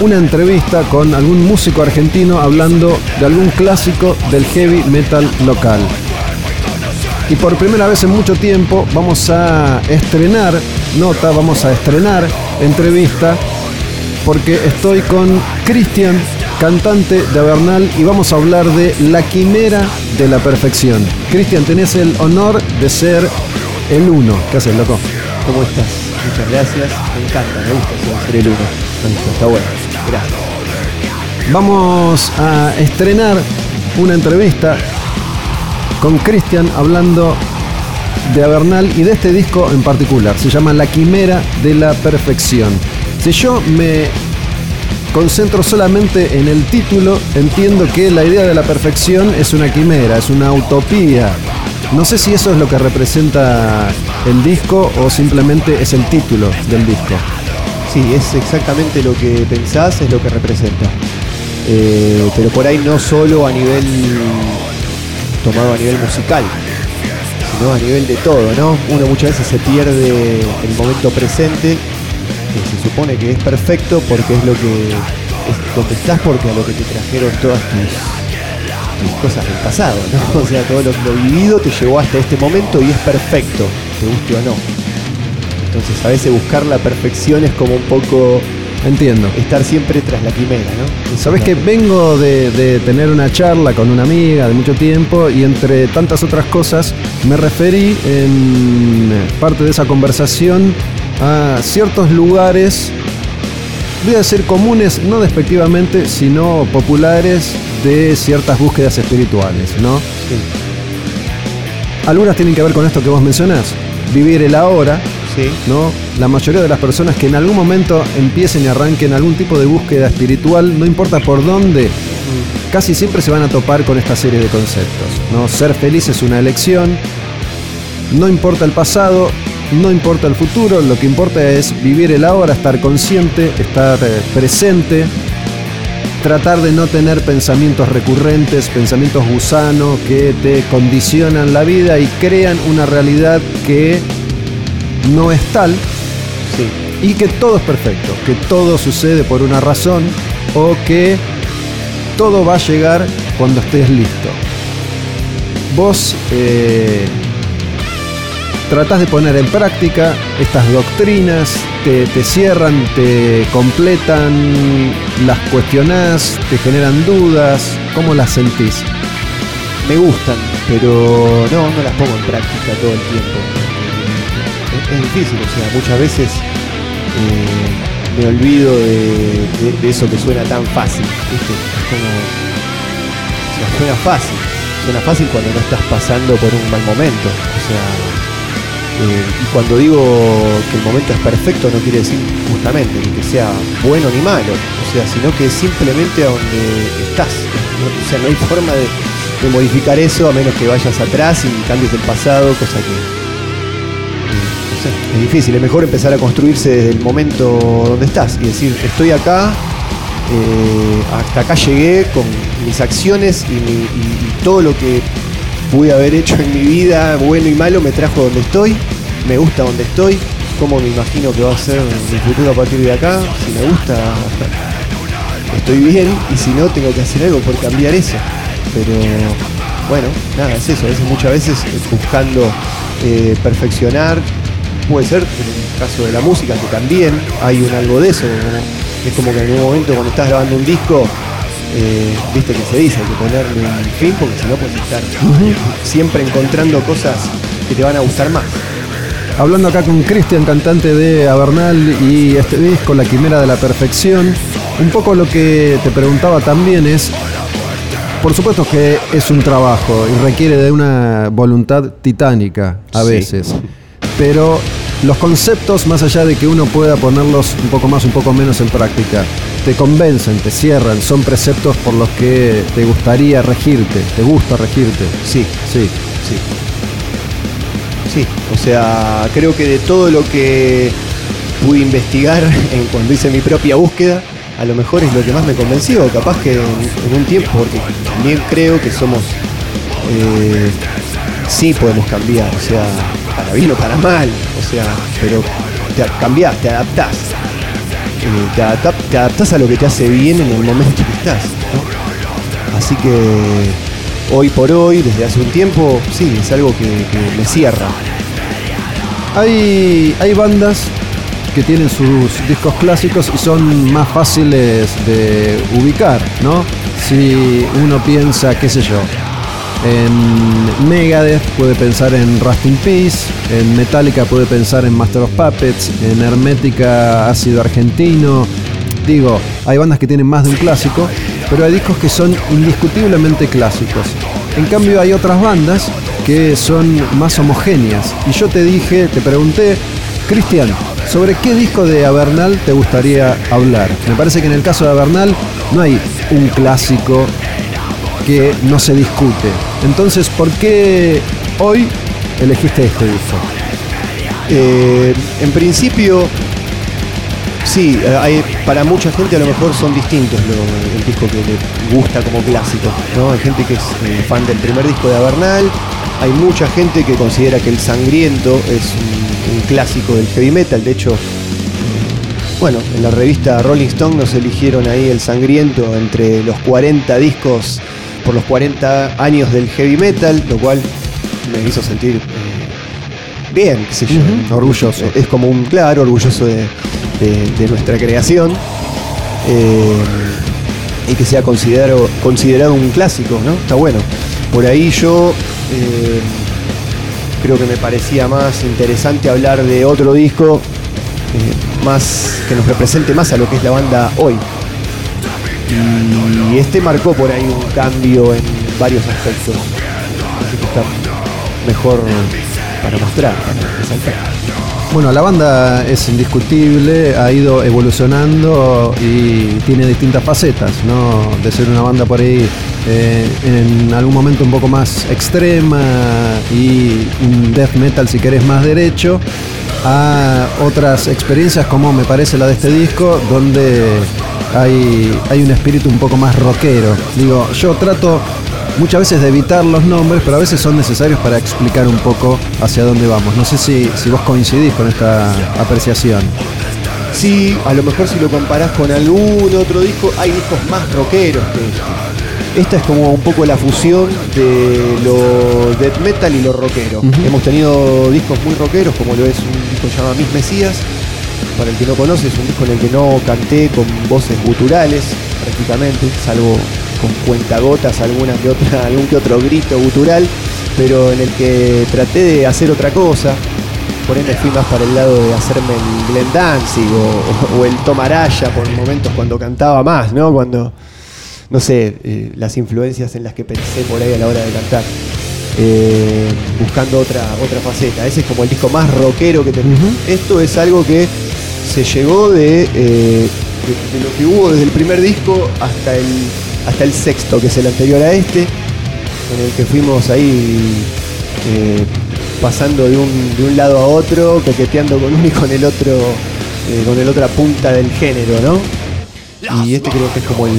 una entrevista con algún músico argentino hablando de algún clásico del heavy metal local. Y por primera vez en mucho tiempo vamos a estrenar nota, vamos a estrenar entrevista, porque estoy con Cristian cantante de Avernal, y vamos a hablar de La Quimera de la Perfección. Cristian, tenés el honor de ser el uno. ¿Qué haces, loco?
¿Cómo estás? Muchas gracias. Me encanta, me gusta ser el uno. Está bueno. Gracias.
Vamos a estrenar una entrevista con Cristian hablando de Avernal y de este disco en particular. Se llama La Quimera de la Perfección. Si yo me concentro solamente en el título, entiendo que la idea de la perfección es una quimera, es una utopía. No sé si eso es lo que representa el disco o simplemente es el título del disco.
Sí, es exactamente lo que pensás, es lo que representa. Eh, pero por ahí no solo a nivel tomado a nivel musical, sino a nivel de todo, ¿no? Uno muchas veces se pierde el momento presente se supone que es perfecto porque es lo que es donde estás porque a lo que te trajeron todas tus, cosas del pasado, ¿no? O sea, todo lo, lo, vivido te llevó hasta este momento y es perfecto, te guste o no. Entonces a veces buscar la perfección es como un poco
Entiendo.
Estar siempre tras la quimera, ¿no?
Sabes que vengo de, de, tener una charla con una amiga de mucho tiempo y entre tantas otras cosas me referí en parte de esa conversación a ciertos lugares, voy a decir comunes, no despectivamente, sino populares de ciertas búsquedas espirituales, ¿no? Algunas tienen que ver con esto que vos mencionás, vivir el ahora,
sí.
¿no? La mayoría de las personas que en algún momento empiecen y arranquen algún tipo de búsqueda espiritual, no importa por dónde, mm. casi siempre se van a topar con esta serie de conceptos, ¿no? Ser feliz es una elección, no importa el pasado, no importa el futuro, lo que importa es vivir el ahora, estar consciente, estar eh, presente, tratar de no tener pensamientos recurrentes, pensamientos gusanos que te condicionan la vida y crean una realidad que no es tal y que todo es perfecto, que todo sucede por una razón o que todo va a llegar cuando estés listo. Vos eh, tratás de poner en práctica estas doctrinas, te, cierran, te completan, las cuestionás, te generan dudas, ¿cómo las sentís?
Me gustan, pero no, no las pongo en práctica todo el tiempo. Es, difícil, o sea, muchas veces eh, me olvido de, eso que suena tan fácil, ¿viste? Suena fácil. Suena fácil cuando no estás pasando por un mal momento. O sea, eh, y cuando digo que el momento es perfecto no quiere decir justamente que sea bueno ni malo, o sea, sino que simplemente a donde estás. O sea, no hay forma de, modificar eso a menos que vayas atrás y cambies el pasado, cosa que es difícil. Es mejor empezar a construirse desde el momento donde estás y decir, estoy acá, eh, hasta acá llegué con mis acciones y todo lo que pude haber hecho en mi vida, bueno y malo, me trajo donde estoy, me gusta donde estoy, cómo me imagino que va a ser mi futuro a partir de acá, si me gusta, estoy bien, y si no, tengo que hacer algo por cambiar eso. Pero bueno, nada, es eso, a veces, muchas veces buscando eh, perfeccionar puede ser, en el caso de la música, que también hay un algo de eso. Es como que en un momento cuando estás grabando un disco, eh, viste que se dice, hay que ponerle un fin porque si no puedes estar siempre encontrando cosas que te van a gustar más.
Hablando acá con Cristian, cantante de Avernal y este disco, La Quimera de la Perfección, un poco lo que te preguntaba también es, por supuesto que es un trabajo y requiere de una voluntad titánica a
Sí.
veces, pero los conceptos, más allá de que uno pueda ponerlos un poco más, un poco menos en práctica, te convencen, te cierran, son preceptos por los que te gustaría regirte, te gusta regirte.
Sí,
Sí.
Sí. Sí, o sea, creo que de todo lo que pude investigar en cuando hice mi propia búsqueda, a lo mejor es lo que más me convenció. Capaz que en, en un tiempo, porque también creo que somos. eh, sí podemos cambiar, o sea, para bien o para mal, o sea, pero te cambiás, te adaptás. Eh, te, te adaptás a lo que te hace bien en el momento que estás. Así que hoy por hoy, desde hace un tiempo, sí, es algo que, que me cierra.
Hay, hay bandas que tienen sus discos clásicos y son más fáciles de ubicar, ¿no? Si uno piensa, qué sé yo, en Megadeth puede pensar en Rust in Peace, en Metallica puede pensar en Master of Puppets, en Hermética Ácido Argentino. Digo, hay bandas que tienen más de un clásico, pero hay discos que son indiscutiblemente clásicos. En cambio hay otras bandas que son más homogéneas. Y yo te dije, te pregunté, Cristian, ¿sobre qué disco de Avernal te gustaría hablar? Me parece que en el caso de Avernal no hay un clásico que no se discute. Entonces, ¿por qué hoy elegiste este disco?
Eh, en principio, sí, eh, hay, para mucha gente a lo mejor son distintos el disco que le gusta como clásico. ¿no? Hay gente que es eh, fan del primer disco de Avernal, hay mucha gente que considera que El Sangriento es un, un clásico del heavy metal. De hecho, bueno, en la revista Rolling Stone nos eligieron ahí El Sangriento entre los 40 discos por los 40 años del heavy metal, lo cual me hizo sentir eh, bien, qué sé yo.
Orgulloso.
Es como un claro, orgulloso de, de- de nuestra creación. eh, y que sea considerado, considerado un clásico, ¿no? Está bueno. Por ahí yo eh, creo que me parecía más interesante hablar de otro disco más que nos represente más a lo que es la banda hoy. Y este marcó por ahí un cambio en varios aspectos. Así que está mejor para mostrar.
Bueno, la banda es indiscutible, ha ido evolucionando y tiene distintas facetas, ¿no? De ser una banda por ahí eh, en algún momento un poco más extrema y un death metal si querés más derecho, a otras experiencias como me parece la de este disco, donde hay, hay un espíritu un poco más rockero. Digo, yo trato muchas veces de evitar los nombres, pero a veces son necesarios para explicar un poco hacia dónde vamos. No sé si, si vos coincidís con esta apreciación.
Sí, a lo mejor si lo comparás con algún otro disco, hay discos más rockeros que este. Esta es como un poco la fusión de lo death metal y lo rockero. Hemos tenido discos muy rockeros, como lo es un disco llamado Mis Mesías. Para el que no conoce, es un disco en el que no canté con voces guturales, prácticamente, salvo con cuentagotas, alguna que otra, algún que otro grito gutural, pero en el que traté de hacer otra cosa. Por me fui más para el lado de hacerme el Glenn Danzig o, o el Tom Araya por momentos cuando cantaba más, ¿no? Cuando, no sé, eh, las influencias en las que pensé por ahí a la hora de cantar. Eh, buscando otra, otra faceta. Ese es como el disco más rockero que tenemos. Esto es algo que se llegó de, eh, de- lo que hubo desde el primer disco hasta el, hasta el sexto, que es el anterior a este, en el que fuimos ahí eh, pasando de un, de un lado a otro, coqueteando con uno y con el otro, eh, con el otra punta del género, ¿no? Y este creo que es como el,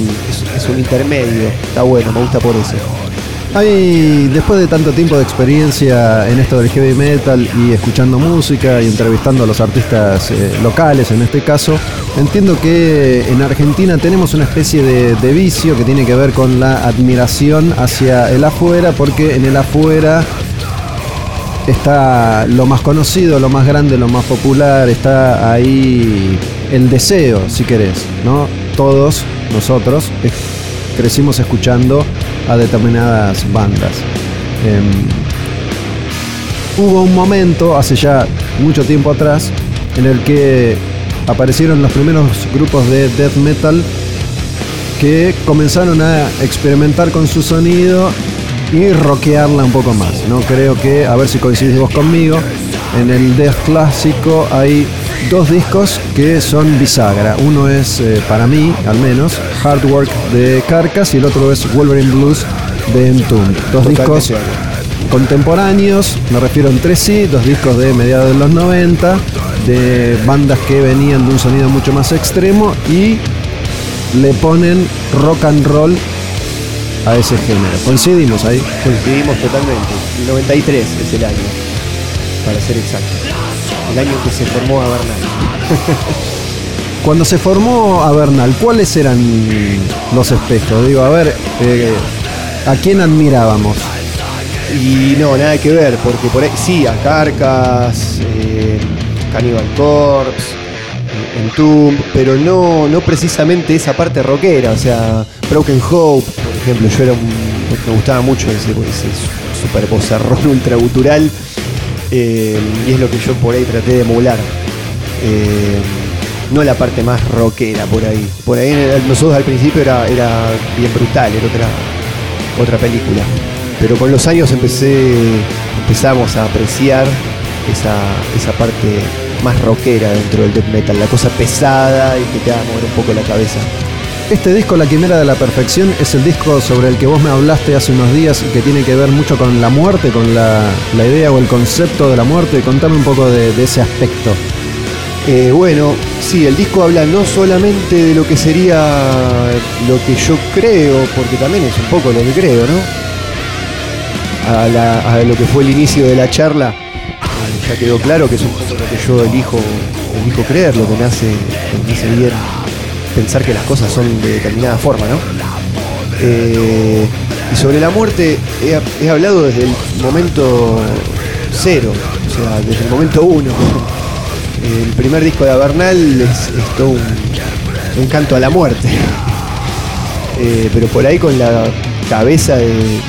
es un intermedio, está bueno, me gusta por eso.
Después de tanto tiempo de experiencia en esto del heavy metal y escuchando música y entrevistando a los artistas eh, locales en este caso, entiendo que en Argentina tenemos una especie de, de vicio que tiene que ver con la admiración hacia el afuera, porque en el afuera está lo más conocido, lo más grande, lo más popular, está ahí el deseo, si querés, ¿no? Todos nosotros crecimos escuchando a determinadas bandas. Em, hubo un momento, hace ya mucho tiempo atrás, en el que aparecieron los primeros grupos de death metal que comenzaron a experimentar con su sonido y rockearla un poco más. ¿no? Creo que, a ver si coincidís vos conmigo, en el death clásico hay dos discos que son bisagra. Uno es, eh, para mí al menos, Hard Work de Carcass y el otro es Wolverine Blues de Entombed. Dos discos contemporáneos, me refiero entre sí, dos discos de mediados de los 90, de bandas que venían de un sonido mucho más extremo y le ponen rock and roll a ese género. ¿Coincidimos ahí?
Coincidimos totalmente. El 93 es el año, para ser exacto. El año que se formó Avernal.
Cuando se formó Avernal, ¿cuáles eran los espejos? Digo, a ver, eh, ¿a quién admirábamos?
Y no, nada que ver, porque por ahí sí, a Carcas, eh, Cannibal Corpse, eh, Entomb, pero no, no precisamente esa parte rockera, o sea, Broken Hope, por ejemplo, yo era un, me gustaba mucho ese, ese super bozarrón ultragutural, eh, y es lo que yo por ahí traté de emular. Eh, no la parte más rockera por ahí. Por ahí nosotros al principio era, era bien brutal, era otra, otra película. Pero con los años empecé, empezamos a apreciar esa, esa parte más rockera dentro del death metal, la cosa pesada y que te haga mover un poco la cabeza.
Este disco, La Quimera de la Perfección, es el disco sobre el que vos me hablaste hace unos días que tiene que ver mucho con la muerte, con la, idea o el concepto de la muerte. Contame un poco de, ese aspecto.
Eh, bueno, sí, el disco habla no solamente de lo que sería lo que yo creo, porque también es un poco lo que creo, ¿no? A, lo que fue el inicio de la charla, ya quedó claro que es un poco lo que yo elijo, elijo creer, lo que me hace, me hace bien pensar que las cosas son de determinada forma, ¿no? Eh, y sobre la muerte he, hablado desde el momento cero, o sea, desde el momento uno. El primer disco de Avernal es, todo un, un canto a la muerte. Eh, pero por ahí con la cabeza de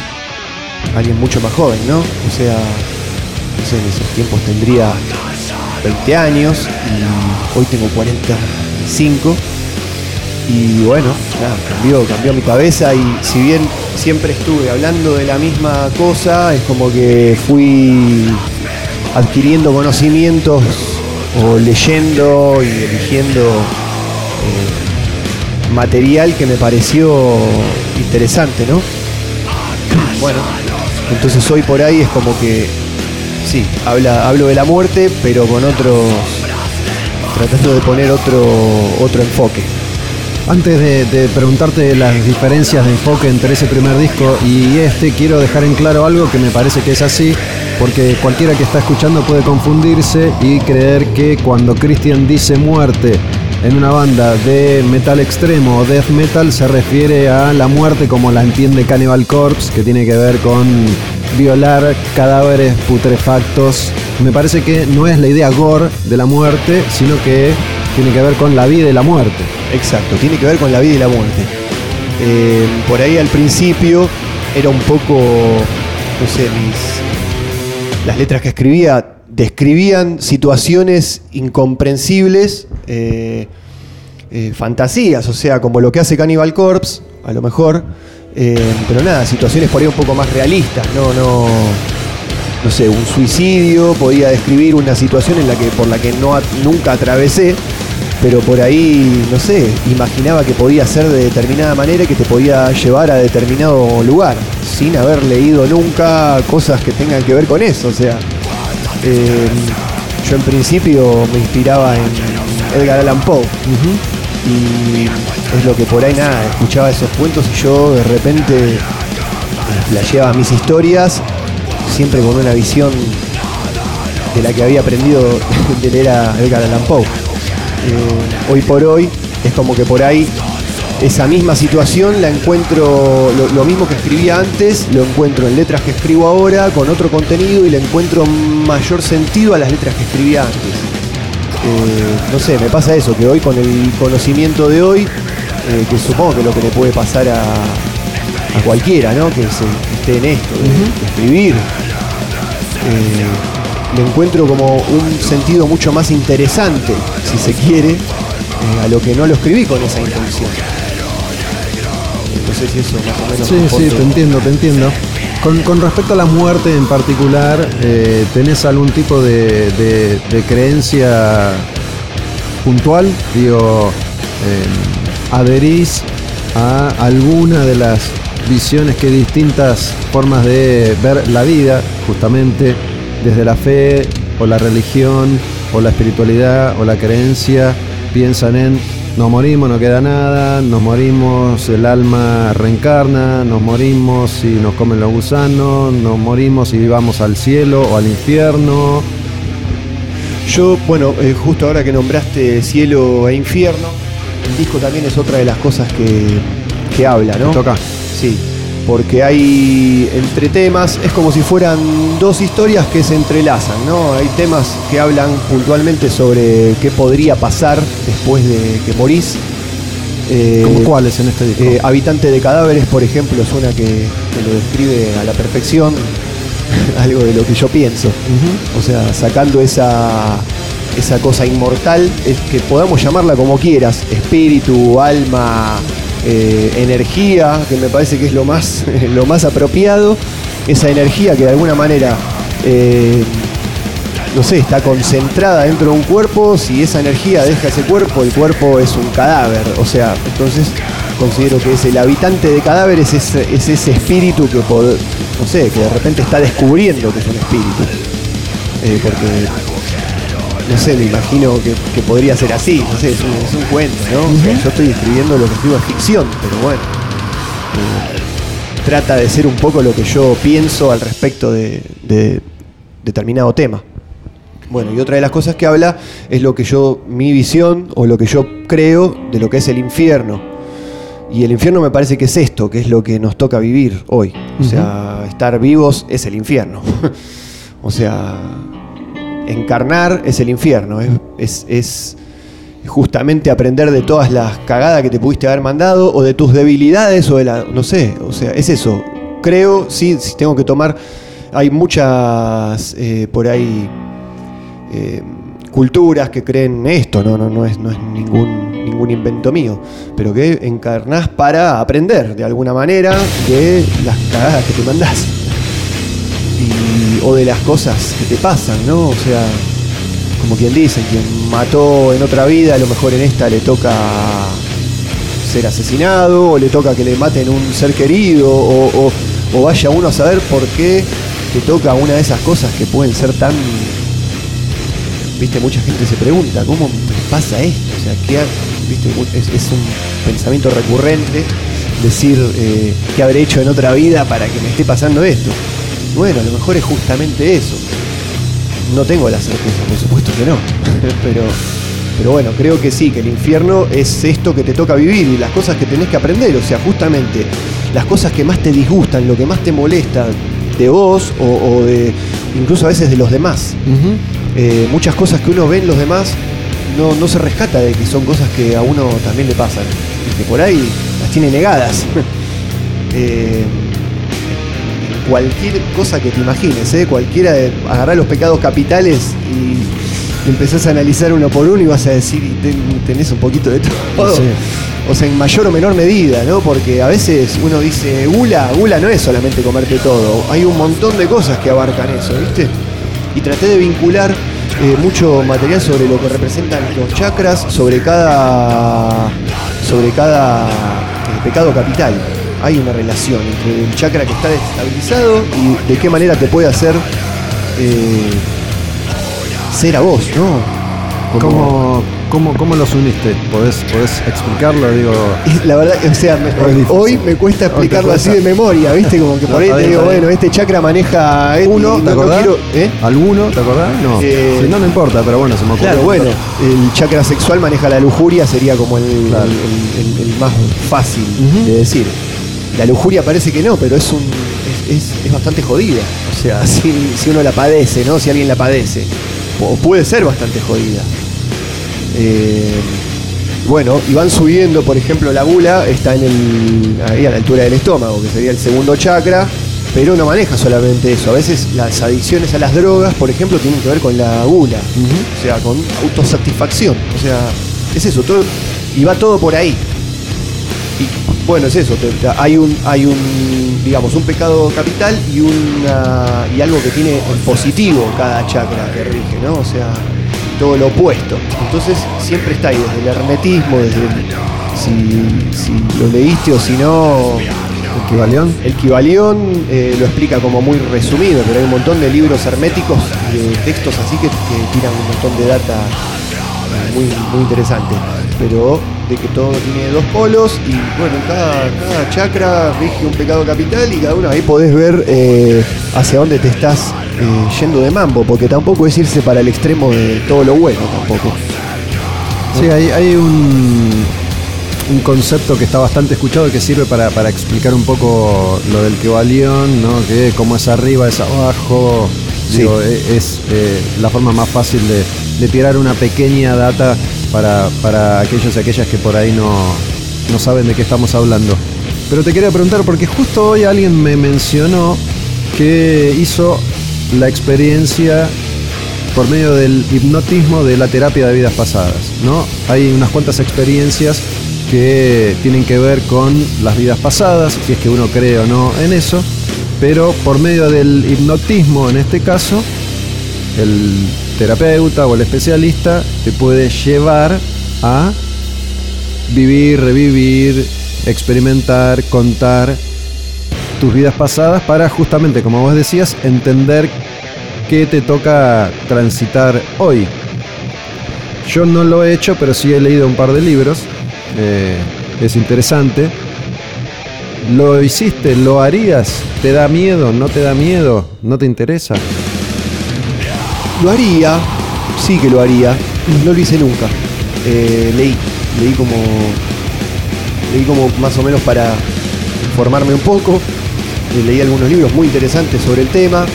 alguien mucho más joven, ¿no? O sea, no sé, en esos tiempos tendría 20 años y hoy tengo 45. Y bueno, nada, cambió, cambió mi cabeza y si bien siempre estuve hablando de la misma cosa, es como que fui adquiriendo conocimientos o leyendo y eligiendo eh, material que me pareció interesante, ¿no? Bueno, entonces hoy por ahí es como que, sí, habla, hablo de la muerte, pero con otros, tratando de poner otro, otro enfoque.
Antes de, preguntarte las diferencias de enfoque entre ese primer disco y este, quiero dejar en claro algo que me parece que es así, porque cualquiera que está escuchando puede confundirse y creer que cuando Christian dice muerte en una banda de metal extremo o death metal se refiere a la muerte como la entiende Cannibal Corpse, que tiene que ver con violar cadáveres putrefactos. Me parece que no es la idea gore de la muerte, sino que tiene que ver con la vida y la muerte.
Exacto, tiene que ver con la vida y la muerte. Eh, por ahí al principio era un poco, no sé, mis, las letras que escribía describían situaciones incomprensibles, eh, eh, fantasías, o sea, como lo que hace Cannibal Corpse, a lo mejor, pero nada, situaciones por ahí un poco más realistas, no, no, no sé, un suicidio, podía describir una situación en la que por la que no nunca atravesé, pero por ahí, no sé, imaginaba que podía ser de determinada manera y que te podía llevar a determinado lugar, sin haber leído nunca cosas que tengan que ver con eso. O sea, eh, yo en principio me inspiraba en Edgar Allan Poe. Y es lo que por ahí nada, escuchaba esos cuentos y yo de repente eh, flasheaba mis historias, siempre con una visión de la que había aprendido de leer a Edgar Allan Poe. Eh, hoy por hoy es como que por ahí esa misma situación la encuentro, lo, lo mismo que escribía antes, lo encuentro en letras que escribo ahora, con otro contenido y le encuentro mayor sentido a las letras que escribía antes. Eh, no sé, me pasa eso, que hoy con el conocimiento de hoy, eh, que supongo que es lo que le puede pasar a, a cualquiera, ¿no? Que se- esté en esto, de, de escribir, eh, le encuentro como un sentido mucho más interesante, si se quiere, eh, a lo que no lo escribí con esa intención. No sé si eso más o menos.
Sí, sí, te entiendo, te entiendo. Con, con respecto a la muerte en particular, eh, ¿tenés algún tipo de, de- de creencia puntual? Digo, eh, ¿adherís a alguna de las visiones que distintas formas de ver la vida, justamente desde la fe o la religión o la espiritualidad o la creencia, piensan en nos morimos, no queda nada, nos morimos, el alma reencarna, nos morimos y nos comen los gusanos, nos morimos y vamos al cielo o al infierno.
Yo, bueno, eh, justo ahora que nombraste cielo e infierno, el disco también es otra de las cosas que, que habla, ¿no?
Toca.
Sí, porque hay entre temas, es como si fueran dos historias que se entrelazan, ¿no? Hay temas que hablan puntualmente sobre qué podría pasar después de que morís. Eh,
¿Como cuáles en este disco?
eh, Habitante de cadáveres, por ejemplo, es una que, que lo describe a la perfección, algo de lo que yo pienso. O sea, sacando esa, esa cosa inmortal, es que podamos llamarla como quieras, espíritu, alma, eh, energía, que me parece que es lo más, lo más apropiado, esa energía que de alguna manera, eh, no sé, está concentrada dentro de un cuerpo, si esa energía deja ese cuerpo, el cuerpo es un cadáver, o sea, entonces considero que es el habitante de cadáveres, es, es ese espíritu que, no sé, que de repente está descubriendo que es un espíritu. Eh, porque no sé, me imagino que, que podría ser así, no sé, es un, es un cuento, ¿no? O sea, yo estoy escribiendo lo que escribo es ficción, pero bueno. eh, trata de ser un poco lo que yo pienso al respecto de, de determinado tema. Bueno, y otra de las cosas que habla es lo que yo, mi visión o lo que yo creo de lo que es el infierno. Y el infierno me parece que es esto, que es lo que nos toca vivir hoy. O sea, estar vivos es el infierno. o sea, encarnar es el infierno. Es, justamente aprender de todas las cagadas que te pudiste haber mandado o de tus debilidades o de la. No sé, o sea, es eso. Creo, sí, si tengo que tomar. Hay muchas eh, por ahí eh, culturas que creen esto, no, no, no es, no es ningún, ningún invento mío, pero que encarnás para aprender de alguna manera de las cagadas que te mandás. O de las cosas que te pasan, ¿no? O sea, como quien dice, quien mató en otra vida, a lo mejor en esta le toca ser asesinado, o le toca que le maten un ser querido, o, o- o vaya uno a saber por qué te toca una de esas cosas que pueden ser tan viste, mucha gente se pregunta, ¿cómo me pasa esto? O sea, ¿qué ha- viste, es, es un pensamiento recurrente decir eh, qué habré hecho en otra vida para que me esté pasando esto. Bueno, a lo mejor es justamente eso. No tengo la certeza, por supuesto que no. pero, pero bueno, creo que sí, que el infierno es esto que te toca vivir y las cosas que tenés que aprender. O sea, justamente las cosas que más te disgustan, lo que más te molesta de vos o, o de incluso a veces de los demás. Eh, muchas cosas que uno ve en los demás no, no se rescata de que son cosas que a uno también le pasan. Que por ahí las tiene negadas. Eh, cualquier cosa que te imagines, ¿eh? cualquiera de agarrar los pecados capitales y empezás a analizar uno por uno y vas a decir, y ten- tenés un poquito de todo.
Sí.
O sea, en mayor o menor medida, ¿no? Porque a veces uno dice, gula, gula no es solamente comerte todo, hay un montón de cosas que abarcan eso, ¿viste? Y traté de vincular eh, mucho material sobre lo que representan los chakras, sobre cada, sobre cada eh, pecado capital. Hay una relación entre el chakra que está desestabilizado y de qué manera te puede hacer eh, ser a vos, ¿no?
¿Cómo, cómo, cómo los uniste? ¿Podés, podés explicarlo? Digo,
La verdad, o sea, me- hoy me cuesta explicarlo así de memoria, ¿viste? Como que
No,
por ahí te
bien,
digo, bueno, este chakra maneja
¿Uno? ¿Te
no
acordás?
quiero- ¿eh?
¿Alguno? ¿Te acordás? No.
Eh,
si no, no importa, pero bueno, se me ocurrió.
Claro, bueno, el chakra sexual maneja la lujuria, sería como el,
Claro.
el- el- el más fácil de decir. La lujuria parece que no, pero es un es, es- es bastante jodida. O sea, si, si uno la padece, ¿no? Si alguien la padece. O puede ser bastante jodida. Eh, bueno, y van subiendo, por ejemplo, la gula está en el, ahí a la altura del estómago, que sería el segundo chakra, pero no maneja solamente eso. A veces las adicciones a las drogas, por ejemplo, tienen que ver con la gula, o sea, con autosatisfacción. O sea, es eso, todo, y va todo por ahí. Y bueno, es eso, hay un, hay un, digamos, un pecado capital y una y algo que tiene en positivo cada chakra que rige, ¿no? O sea, todo lo opuesto. Entonces siempre está ahí, desde el hermetismo, desde el- si, si lo leíste o si no,
¿El Kibalión?
el Kibalión eh, lo explica como muy resumido, pero hay un montón de libros herméticos, de textos así que, que tiran un montón de data eh, muy, muy interesante. Pero de que todo tiene dos polos y bueno, cada, cada chakra rige un pecado capital y cada uno ahí podés ver eh, hacia dónde te estás eh, yendo de mambo, porque tampoco es irse para el extremo de todo lo bueno tampoco.
Sí, hay, hay un, un concepto que está bastante escuchado y que sirve para, para explicar un poco lo del Kibalión, ¿no? Que como es arriba, es abajo.
Sí.
Digo, e- es eh, la forma más fácil de, de tirar una pequeña data para, para aquellos y aquellas que por ahí no, no saben de qué estamos hablando. Pero te quería preguntar, porque justo hoy alguien me mencionó que hizo la experiencia por medio del hipnotismo de la terapia de vidas pasadas, ¿no? Hay unas cuantas experiencias que tienen que ver con las vidas pasadas, si es que uno cree o no en eso, pero por medio del hipnotismo en este caso, el terapeuta o el especialista te puede llevar a vivir, revivir, experimentar, contar tus vidas pasadas para justamente, como vos decías, entender qué te toca transitar hoy. Yo no lo he hecho, pero sí he leído un par de libros. eh, es interesante. ¿Lo hiciste? ¿Lo harías? ¿Te da miedo? ¿No te da miedo? ¿No te interesa?
Lo haría, sí que lo haría, no lo hice nunca. Eh, leí, leí como. Leí como más o menos para informarme un poco. Eh, leí algunos libros muy interesantes sobre el tema.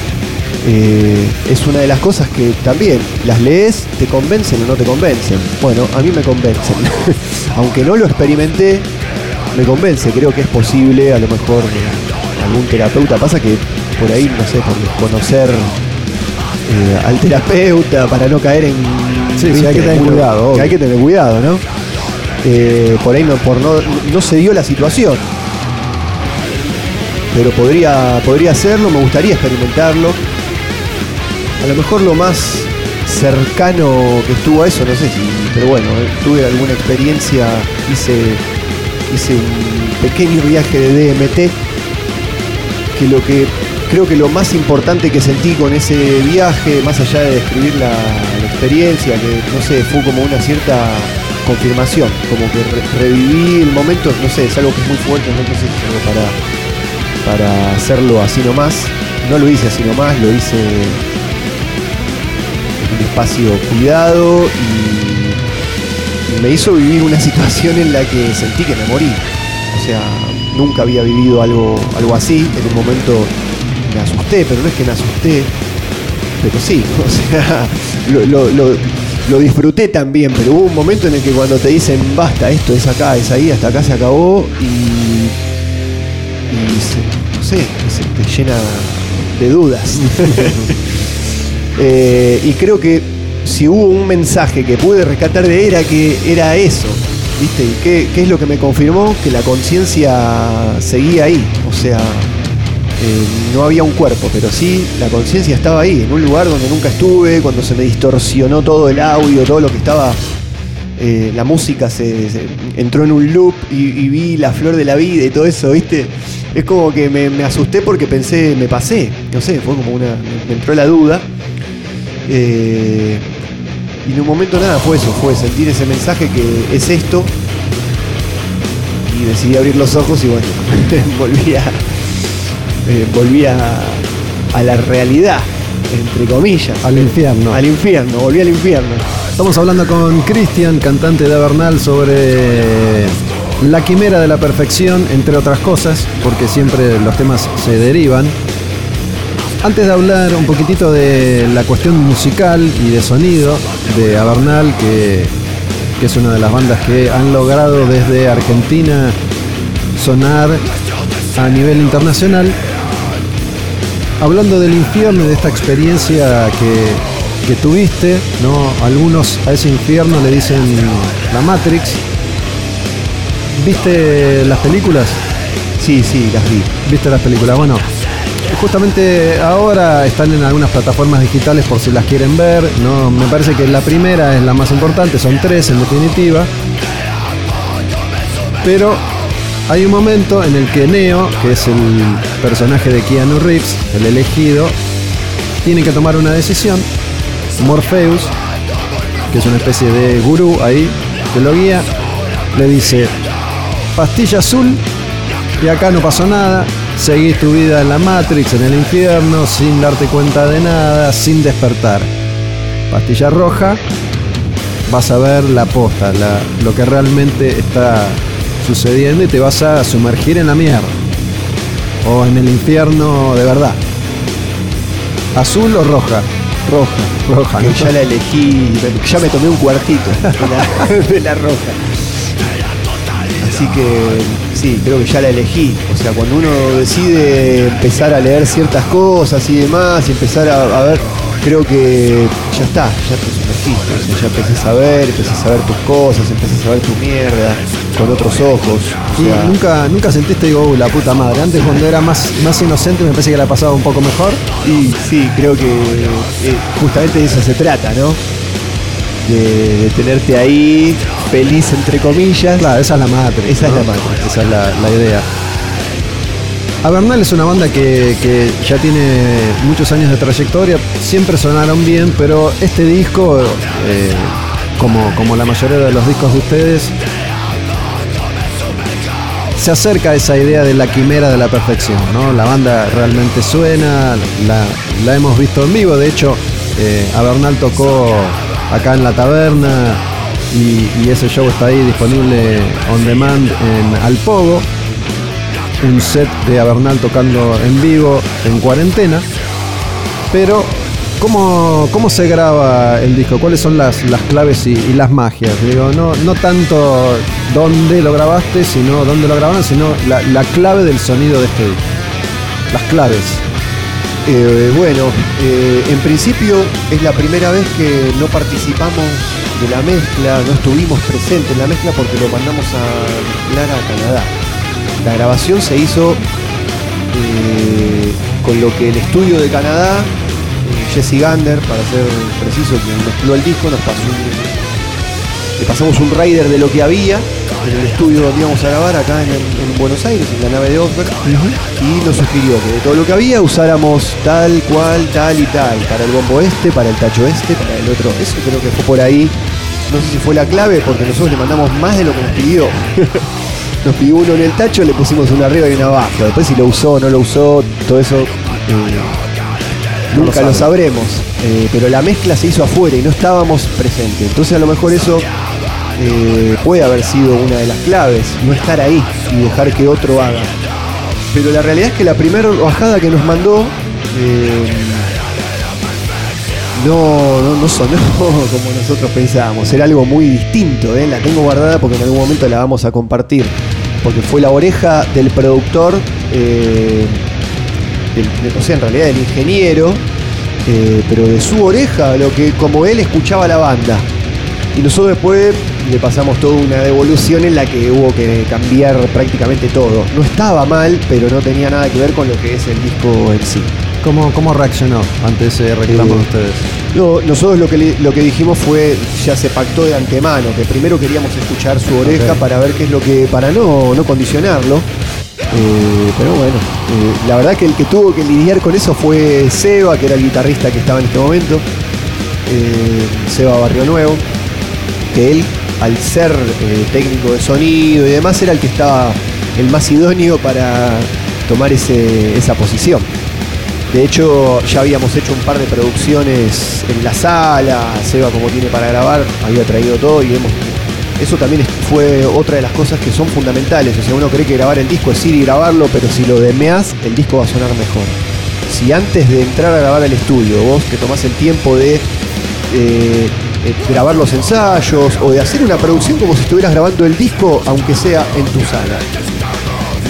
Eh, es una de las cosas que también las lees, te convencen o no te convencen. Bueno, a mí me convencen. Aunque no lo experimenté, me convence. Creo que es posible, a lo mejor algún terapeuta. Pasa que por ahí, no sé, por conocer eh, al terapeuta para no caer en.
Sí, sí, hay que tener cuidado, obvio.
hay que tener cuidado, ¿no? Eh, por ahí no, por no, no se dio la situación. Pero podría, podría hacerlo, me gustaría experimentarlo. A lo mejor lo más cercano que estuvo a eso, no sé si, pero bueno, eh, tuve alguna experiencia, hice, hice un pequeño viaje de DMT, que lo que creo que lo más importante que sentí con ese viaje, más allá de describir la, experiencia, que no sé, fue como una cierta confirmación, como que re- reviví el momento, no sé, es algo que es muy fuerte, no sé si es algo para, para hacerlo así nomás. No lo hice así nomás, lo hice en un espacio cuidado y, me hizo vivir una situación en la que sentí que me morí. O sea, nunca había vivido algo, algo así. En un momento me pero no es que me asusté, pero sí, o sea, lo- lo disfruté también, pero hubo un momento en el que cuando te dicen basta, esto es acá, es ahí, hasta acá se acabó y, y se- no sé, se te llena de dudas. Eh, y creo que si hubo un mensaje que pude rescatar de era que era eso, ¿viste? ¿Y qué, qué es lo que me confirmó? Que la conciencia seguía ahí, o sea, eh, no había un cuerpo, pero sí la conciencia estaba ahí, en un lugar donde nunca estuve, cuando se me distorsionó todo el audio, todo lo que estaba, eh, la música se, entró en un loop y, vi la flor de la vida y todo eso, ¿viste? Es como que me, me asusté porque pensé, me pasé, no sé, fue como una, me entró la duda. Eh, Y en un momento nada, fue eso, fue sentir ese mensaje que es esto. Y decidí abrir los ojos y bueno, volví a, eh, volví a, a la realidad, entre comillas.
Al infierno.
Al infierno, volví al infierno.
Estamos hablando con Cristian, cantante de Avernal, sobre la quimera de la perfección, entre otras cosas, porque siempre los temas se derivan. Antes de hablar un poquitito de la cuestión musical y de sonido de Avernal, que, que es una de las bandas que han logrado desde Argentina sonar a nivel internacional, hablando del infierno y de esta experiencia que, que tuviste, ¿no? Algunos a ese infierno le dicen la Matrix. ¿Viste las películas?
Sí, sí, las vi.
¿Viste las películas? Bueno, justamente ahora están en algunas plataformas digitales por si las quieren ver. ¿no? Me parece que la primera es la más importante, son tres en definitiva. Pero hay un momento en el que Neo, que es el personaje de Keanu Reeves, el elegido, tiene que tomar una decisión. Morpheus, que es una especie de gurú ahí, que lo guía, le dice, pastilla azul y acá no pasó nada, seguís tu vida en la Matrix, en el infierno, sin darte cuenta de nada, sin despertar. Pastilla roja, vas a ver la posta, la- lo que realmente está sucediendo y te vas a sumergir en la mierda. O en el infierno de verdad. ¿Azul o roja? Roja. Roja,
Que
¿no?
ya la elegí, ya me tomé un cuartito de la, de la roja. Así que sí, creo que ya la elegí. O sea, cuando uno decide empezar a leer ciertas cosas y demás, y empezar a, a ver, creo que ya está, ya te sumergiste. O sea, ya empecés a ver, empezás a ver tus cosas, empezás a ver tu mierda con otros ojos. O
Y nunca, nunca sentiste, digo, "Uh, la puta madre. Antes cuando era más, más inocente me parece que la pasaba un poco mejor.
Y sí, creo que eh, justamente de eso se trata, ¿no? De, de tenerte ahí, feliz entre comillas.
Claro, esa es la Matrix.
Esa es la Matrix.
Esa es la, la idea. Avernal es una banda que, que ya tiene muchos años de trayectoria, siempre sonaron bien, pero este disco, eh, como, como la mayoría de los discos de ustedes, se acerca a esa idea de la quimera de la perfección, ¿no? La banda realmente suena, la, la hemos visto en vivo, de hecho, eh, Avernal tocó acá en la taberna y, y ese show está ahí disponible on demand en Alpogo, un set de Avernal tocando en vivo en cuarentena, pero ¿Cómo, ¿Cómo se graba el disco? ¿Cuáles son las, las claves y, las magias? Digo, no, no tanto dónde lo grabaste, sino dónde lo grabaron, sino la, la clave del sonido de este disco. Las claves.
Eh, bueno, eh, en principio es la primera vez que no participamos de la mezcla, no estuvimos presentes en la mezcla porque lo mandamos a mezclar a Canadá. La grabación se hizo eh, con lo que el estudio de Canadá, eh, Jesse Gander, para ser preciso, quien mezcló el disco, nos pasó le pasamos un rider de lo que había en el estudio donde íbamos a grabar acá en, en Buenos Aires, en la nave de Osberg, y nos sugirió que de todo lo que había usáramos tal cual, tal y tal, para el bombo este, para el tacho este, para el otro. Eso creo que fue por ahí. No sé si fue la clave, porque nosotros le mandamos más de lo que nos pidió. Nos pidió uno en el tacho, le pusimos uno arriba y uno abajo. Después si lo usó o no lo usó, todo eso eh,
No
nunca
lo
sabremos. Eh, pero la mezcla se hizo afuera y no estábamos presentes. Entonces a lo mejor eso eh, puede haber sido una de las claves, no estar ahí y dejar que otro haga. Pero la realidad es que la primera bajada que nos mandó no, no, no sonó como nosotros pensábamos. Era algo muy distinto. ¿eh? La tengo guardada porque en algún momento la vamos a compartir. Porque fue la oreja del productor, eh, del- de- o sea, en realidad del ingeniero, eh, pero de su oreja, lo que como él escuchaba la banda. Y nosotros después le pasamos toda una devolución en la que hubo que cambiar prácticamente todo. No estaba mal, pero no tenía nada que ver con lo que es el disco en sí.
¿Cómo, cómo reaccionó ante ese reclamo
Eh,
de ustedes?
No, nosotros lo que, le- lo que dijimos fue, ya se pactó de antemano, que primero queríamos escuchar su oreja para ver qué es lo que, para no, no condicionarlo. Eh, pero bueno, eh, la verdad que el que tuvo que lidiar con eso fue Seba, que era el guitarrista que estaba en este momento. eh, Seba Barrio Nuevo, que él, al ser eh, técnico de sonido y demás, era el que estaba el más idóneo para tomar ese- esa posición. De hecho, ya habíamos hecho un par de producciones en la sala, Seba como tiene para grabar, había traído todo y hemos... Eso también fue otra de las cosas que son fundamentales. O sea, uno cree que grabar el disco es ir y grabarlo, pero si lo demeás, el disco va a sonar mejor. Si antes de entrar a grabar al estudio, vos que tomás el tiempo de eh, eh, grabar los ensayos o de hacer una producción como si estuvieras grabando el disco, aunque sea en tu sala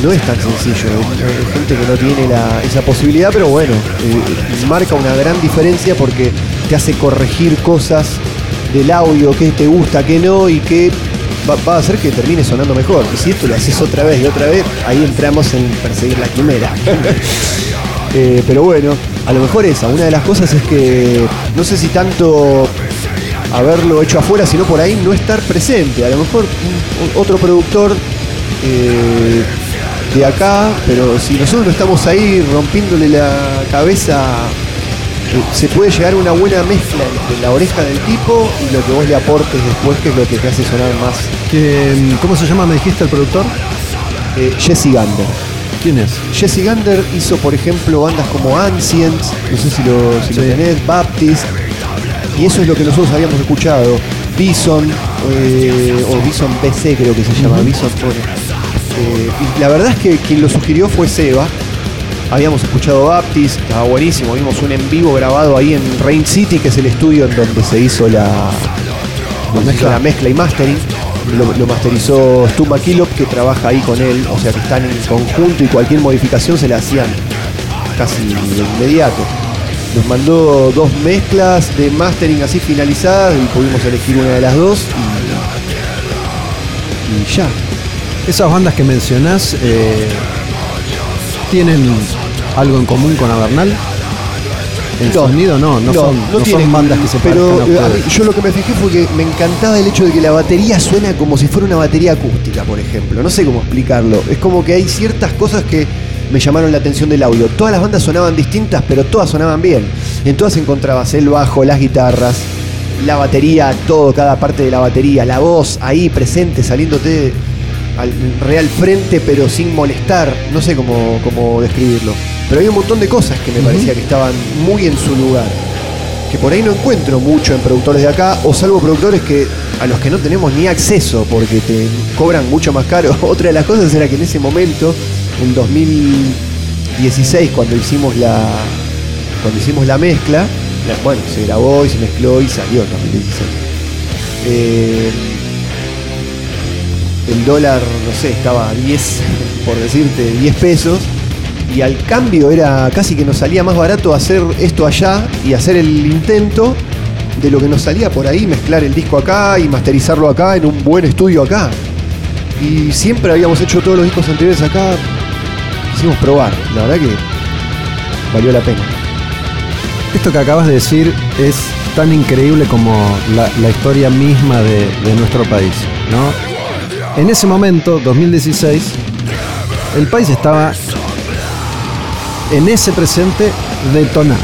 no es tan sencillo. Hay gente que no tiene esa posibilidad, pero bueno, eh, marca una gran diferencia porque te hace corregir cosas del audio, que te gusta, que no, y que va, a hacer que termine sonando mejor. Y si esto lo haces otra vez y otra vez, ahí entramos en perseguir la quimera. Eh, pero bueno, a lo mejor esa, una de las cosas es que no sé si tanto haberlo hecho afuera, sino por ahí no estar presente. A lo mejor otro productor eh, de acá, pero si nosotros no estamos ahí rompiéndole la cabeza, se puede llegar a una buena mezcla entre la oreja del tipo y lo que vos le aportes después, que es lo que te hace sonar más.
Mm, ¿Cómo se llama, me dijiste, el productor?
Eh, Jesse Gander.
¿Quién es?
Jesse Gander hizo, por ejemplo, bandas como Ancients, no sé si lo, si lo
Sí.
tenés, Baptist, y eso es lo que nosotros habíamos escuchado. Bison, eh, o Bison BC creo que se llama, Bison bueno. Eh, y la verdad es que quien lo sugirió fue Seba. Habíamos escuchado Baptist, estaba buenísimo, vimos un en vivo grabado ahí en Rain City, que es el estudio en donde se hizo la, hizo la mezcla y mastering. Lo, lo masterizó Stu McKillop, que trabaja ahí con él, o sea que están en conjunto y cualquier modificación se la hacían casi de inmediato. Nos mandó dos mezclas de mastering así finalizadas y pudimos elegir una de las dos y, y ya.
Esas bandas que mencionás eh, tienen algo en común con Avernal. El
No,
sonido no, no, son, no son
tiene-
bandas que se
pero
a
mí- yo lo que me fijé fue que me encantaba el hecho de que la batería suena como si fuera una batería acústica, por ejemplo. No sé cómo explicarlo. Es como que hay ciertas cosas que me llamaron la atención del audio. Todas las bandas sonaban distintas, pero todas sonaban bien. En todas encontrabas el bajo, las guitarras, la batería, todo, cada parte de la batería, la voz ahí presente, saliéndote al real frente, pero sin molestar. No sé cómo, cómo describirlo. Pero hay un montón de cosas que me parecía que estaban muy en su lugar que por ahí no encuentro mucho en productores de acá, o salvo productores que a los que no tenemos ni acceso porque te cobran mucho más caro. Otra de las cosas era que en ese momento, en 2016, cuando hicimos la cuando hicimos la mezcla, la- bueno, se grabó y se mezcló y salió en 2016. Eh, el dólar, no sé, estaba a 10, por decirte, 10 pesos. Y al cambio era casi que nos salía más barato hacer esto allá y hacer el intento de lo que nos salía por ahí, mezclar el disco acá y masterizarlo acá en un buen estudio acá. Y siempre habíamos hecho todos los discos anteriores acá. Quisimos probar, la verdad que valió la pena.
Esto que acabas de decir es tan increíble como la, la historia misma de, de nuestro país, ¿no? En ese momento, 2016, el país estaba en ese presente detonado.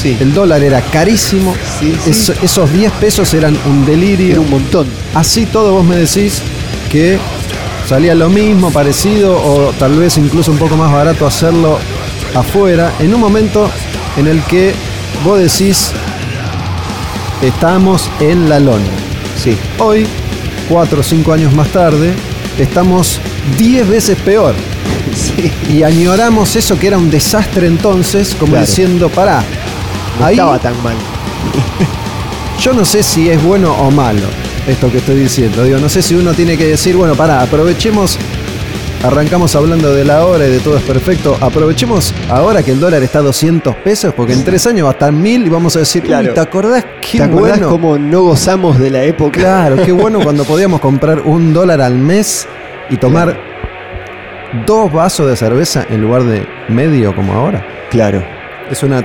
Sí,
El dólar era carísimo,
Sí, sí.
eso- esos 10 pesos eran un delirio.
era un montón.
Así todo vos me decís que salía lo mismo, parecido o tal vez incluso un poco más barato hacerlo afuera, en un momento en el que vos decís estamos en la lona.
Sí,
Hoy, cuatro o cinco años más tarde, estamos 10 veces peor.
sí.
Y añoramos eso que era un desastre entonces, como
Claro.
diciendo, pará,
No
ahí
estaba tan mal.
yo no sé si es bueno o malo esto que estoy diciendo. Digo, no sé si uno tiene que decir, bueno, pará, aprovechemos, arrancamos hablando de la hora y de todo es perfecto, aprovechemos ahora que el dólar está a 200 pesos, porque en tres años va a estar 1000 y vamos a decir,
Claro.
"Uy, ¿te acordás qué
¿Te acordás
bueno?
cómo no gozamos de la época?
Claro, qué bueno cuando podíamos comprar un dólar al mes y tomar dos vasos de cerveza en lugar de medio como ahora.
Claro,
Es una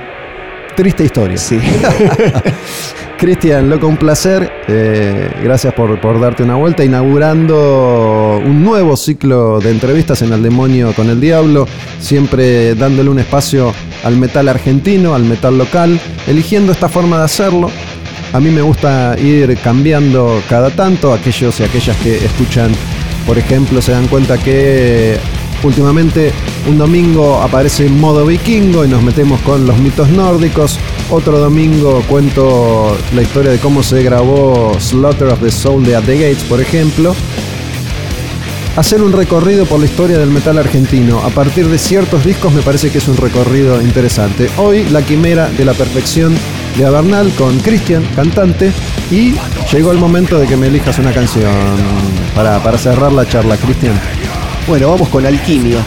triste historia.
sí.
Cristian, loco, un placer. Eh, gracias por, por darte una vuelta, inaugurando un nuevo ciclo de entrevistas en El Demonio con el Diablo, siempre dándole un espacio al metal argentino, al metal local, eligiendo esta forma de hacerlo, A mí me gusta ir cambiando cada tanto. Aquellos y aquellas que escuchan, por ejemplo, se dan cuenta que últimamente un domingo aparece en modo vikingo y nos metemos con los mitos nórdicos. Otro domingo cuento la historia de cómo se grabó Slaughter of the Soul de At the Gates, por ejemplo hacer un recorrido por la historia del metal argentino. A partir de ciertos discos me parece que es un recorrido interesante. Hoy la quimera de la perfección de Avernal con Cristian, cantante, y llegó el momento de que me elijas una canción para, para cerrar la charla, Cristian.
Bueno, vamos con Alquimia.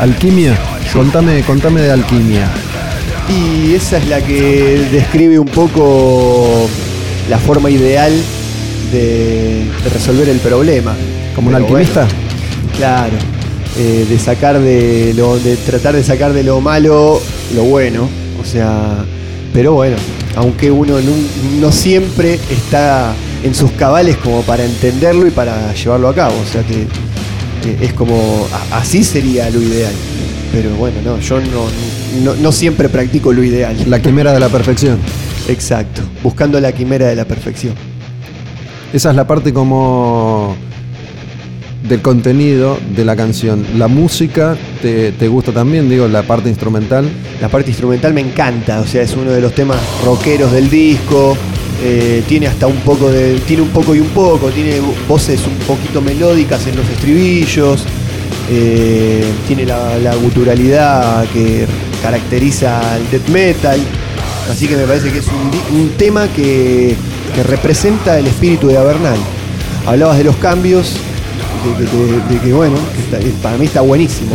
Alquimia, contame, contame de Alquimia.
Y esa es la que describe un poco la forma ideal de, de resolver el problema.
¿Como un alquimista?
claro. Eh, de sacar de lo. de tratar de sacar de lo malo lo bueno. O sea. Pero bueno, aunque uno no, siempre está en sus cabales como para entenderlo y para llevarlo a cabo. O sea que es como. así sería lo ideal. Pero bueno, no, yo no, no siempre practico lo ideal.
La quimera de la perfección.
Exacto, buscando la quimera de la perfección.
Esa es la parte como del contenido de la canción. La música te, gusta también, digo, la parte instrumental.
La parte instrumental me encanta, o sea, es uno de los temas rockeros del disco. Eh, tiene hasta un poco de. Tiene un poco y un poco, tiene voces un poquito melódicas en los estribillos. Eh, tiene la, guturalidad que caracteriza al death metal. Así que me parece que es un, tema que, que representa el espíritu de Avernal. Hablabas de los cambios, de, que bueno, para mí está buenísimo.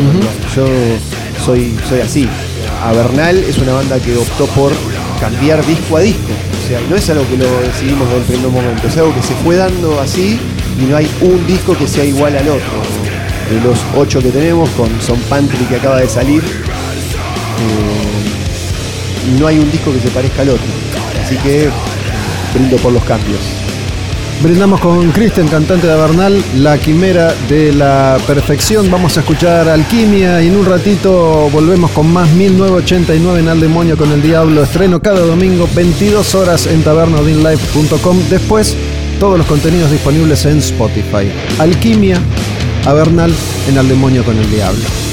Yo soy, soy así. Avernal es una banda que optó por cambiar disco a disco. O sea, no es algo que lo decidimos desde el primer momento, es algo que se fue dando así y no hay un disco que sea igual al otro. De los ocho que tenemos, con Son Pantry que acaba de salir, eh, no hay un disco que se parezca al otro. Así que brindo por los cambios.
Brindamos con Kristen, cantante de Bernal, la quimera de la perfección. Vamos a escuchar Alquimia y en un ratito volvemos con más 1989 en Al Demonio con el Diablo. Estreno cada domingo, 22 horas en tabernodinlife.com. Después, todos los contenidos disponibles en Spotify. Alquimia, a en Al Demonio con el Diablo.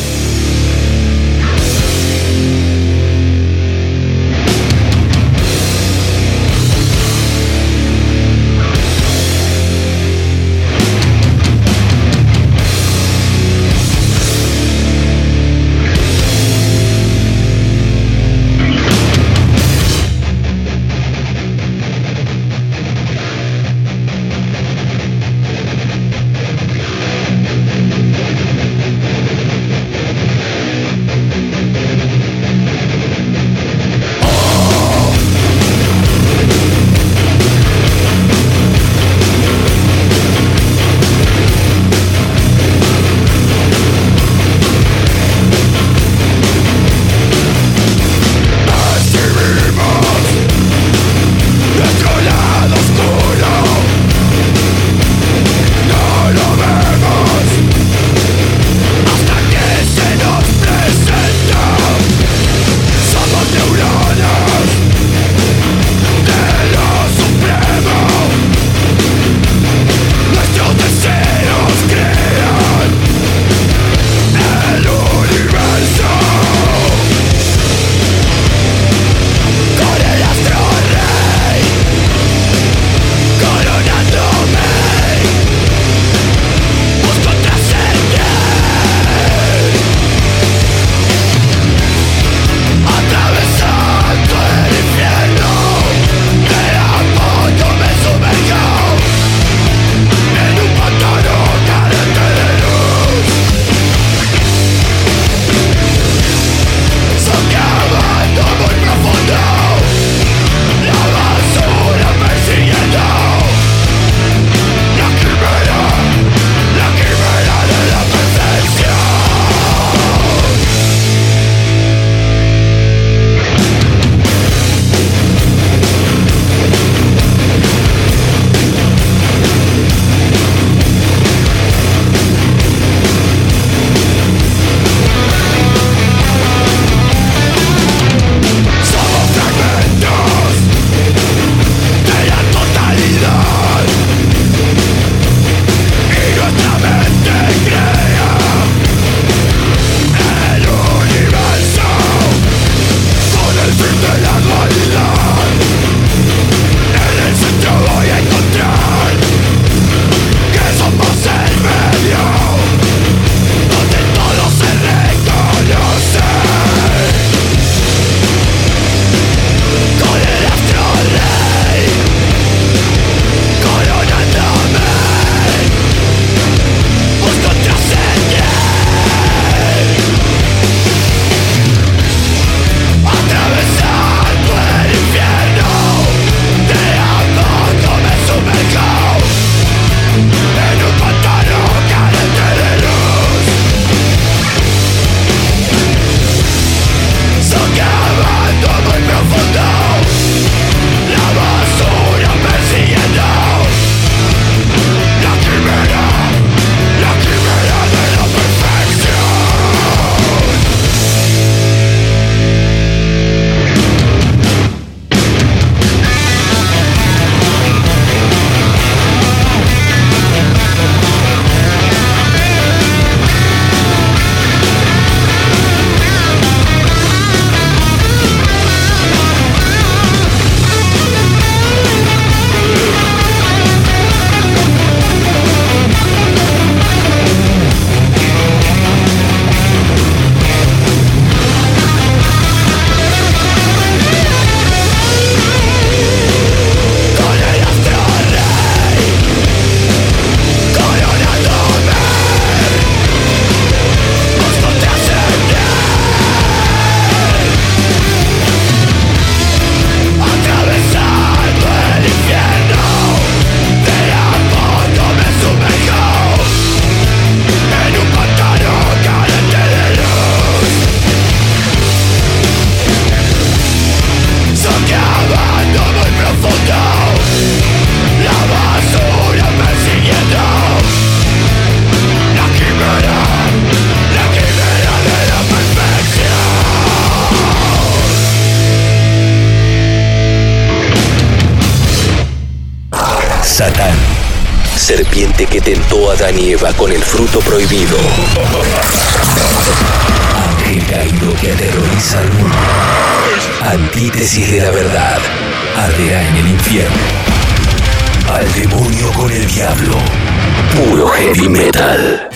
Puro heavy metal.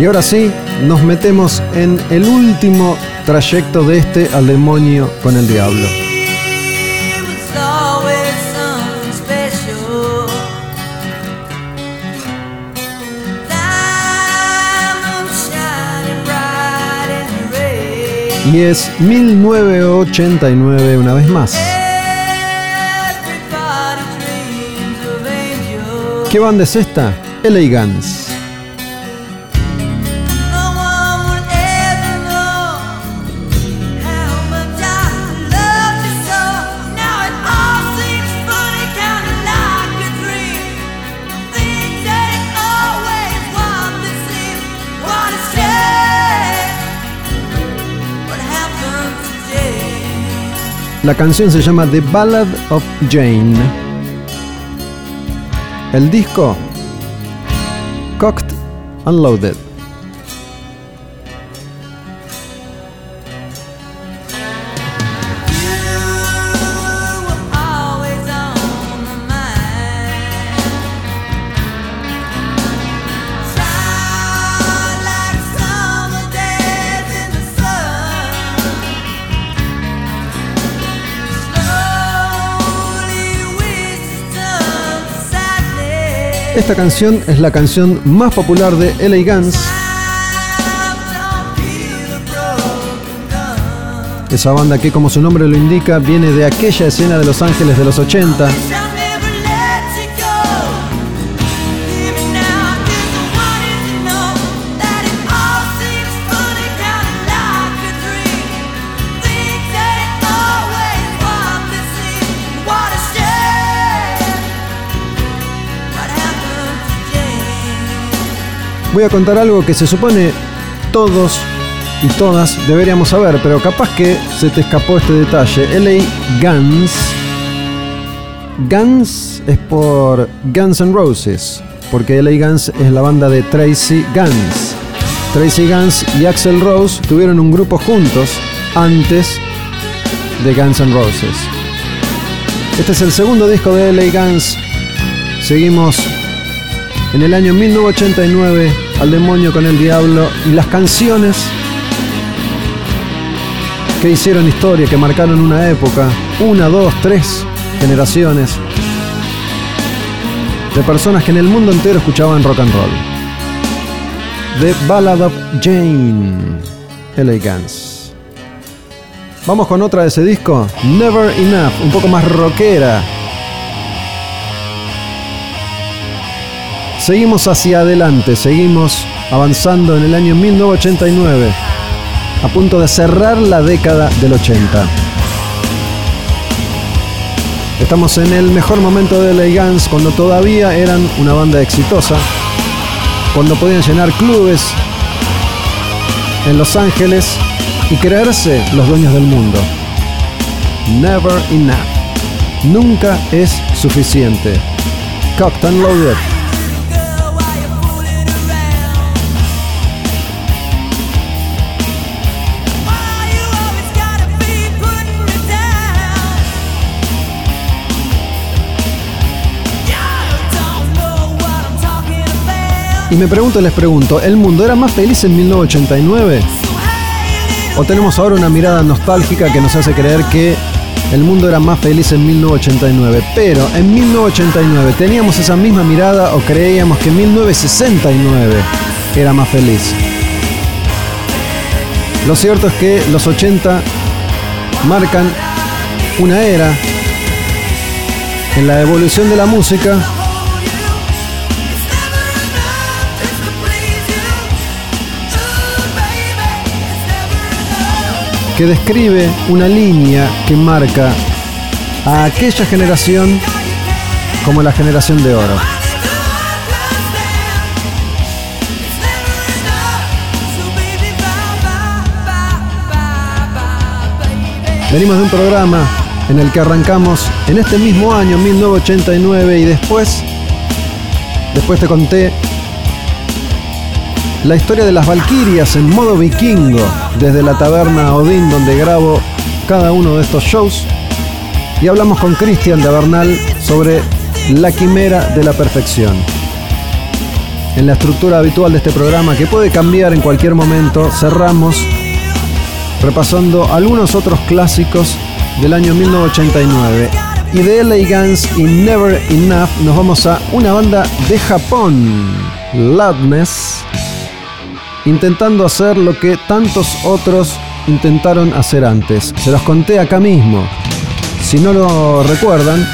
Y ahora sí, nos metemos en el último trayecto de este al demonio con el diablo. Y es 1989 una vez más. ¿Qué banda es esta? LA Guns. La canción se llama The Ballad of Jane. El disco Cocked Unloaded. Esta canción es la canción más popular de LA Guns. Esa banda que como su nombre lo indica viene de aquella escena de Los Ángeles de los 80 voy a contar algo que se supone todos y todas deberíamos saber, pero capaz que se te escapó este detalle. LA Guns. Guns es por Guns N' Roses, porque LA Guns es la banda de Tracy Guns. Tracy Guns y Axel Rose tuvieron un grupo juntos antes de Guns N' Roses. Este es el segundo disco de LA Guns. Seguimos en el año 1989 al demonio con el diablo y las canciones que hicieron historia, que marcaron una época, una, dos, tres generaciones de personas que en el mundo entero escuchaban rock and roll. The Ballad of Jane, LA Guns. Vamos con otra de ese disco, Never Enough, un poco más rockera. Seguimos hacia adelante, seguimos avanzando en el año 1989, a punto de cerrar la década del 80. Estamos en el mejor momento de Guns, cuando todavía eran una banda exitosa, cuando podían llenar clubes en Los Ángeles y creerse los dueños del mundo. Never enough. Nunca es suficiente. Cocked and Loaded. Y me pregunto, les pregunto, ¿el mundo era más feliz en 1989?
So hey, little
¿O tenemos ahora una mirada nostálgica que nos hace creer que el mundo era más feliz en 1989? Pero en 1989 teníamos esa misma mirada o creíamos que en 1969 era más feliz. Lo cierto es que los 80 marcan una era en la evolución de la música que describe una línea que marca a aquella generación como la generación de oro. Venimos de un programa en el que arrancamos en este mismo año, 1989, y después, después te conté la historia de las Valquirias en modo vikingo, desde la taberna Odín donde grabo cada uno de estos shows. Y hablamos con Cristian de Bernal sobre la quimera de la perfección. En la estructura habitual de este programa, que puede cambiar en cualquier momento, cerramos repasando algunos otros clásicos del año 1989. Y de LA Guns y Never Enough nos vamos a una banda de Japón, Loudness, intentando hacer lo que tantos otros intentaron hacer antes. Se los conté acá mismo. Si no lo recuerdan,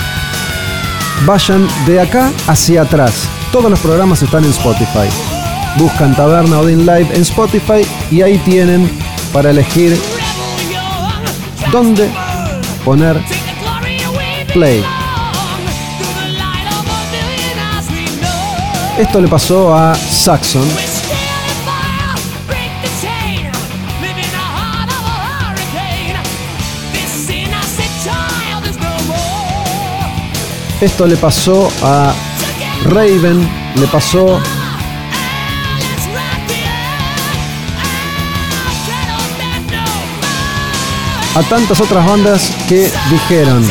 vayan de acá hacia atrás. Todos los programas están en Spotify. Buscan Taberna Odin Live en Spotify y ahí tienen para elegir dónde poner play. Esto le pasó a Saxon. Esto le pasó a Raven, le pasó a tantas otras bandas que dijeron,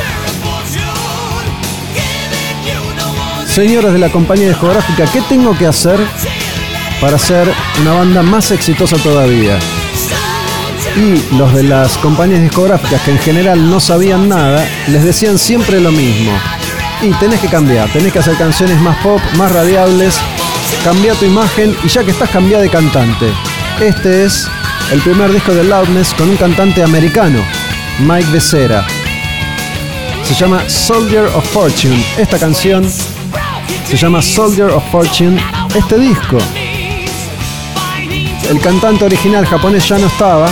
señores de la compañía discográfica, ¿qué tengo que hacer para ser una banda más exitosa todavía? Y los de las compañías discográficas que en general no sabían nada, les decían siempre lo mismo. Y tenés que cambiar, tenés que hacer canciones más pop, más radiables, cambia tu imagen y ya que estás cambiada de cantante. Este es el primer disco de Loudness con un cantante americano, Mike Becerra. Se llama Soldier of Fortune. Esta canción se llama Soldier of Fortune. Este disco. El cantante original japonés ya no estaba.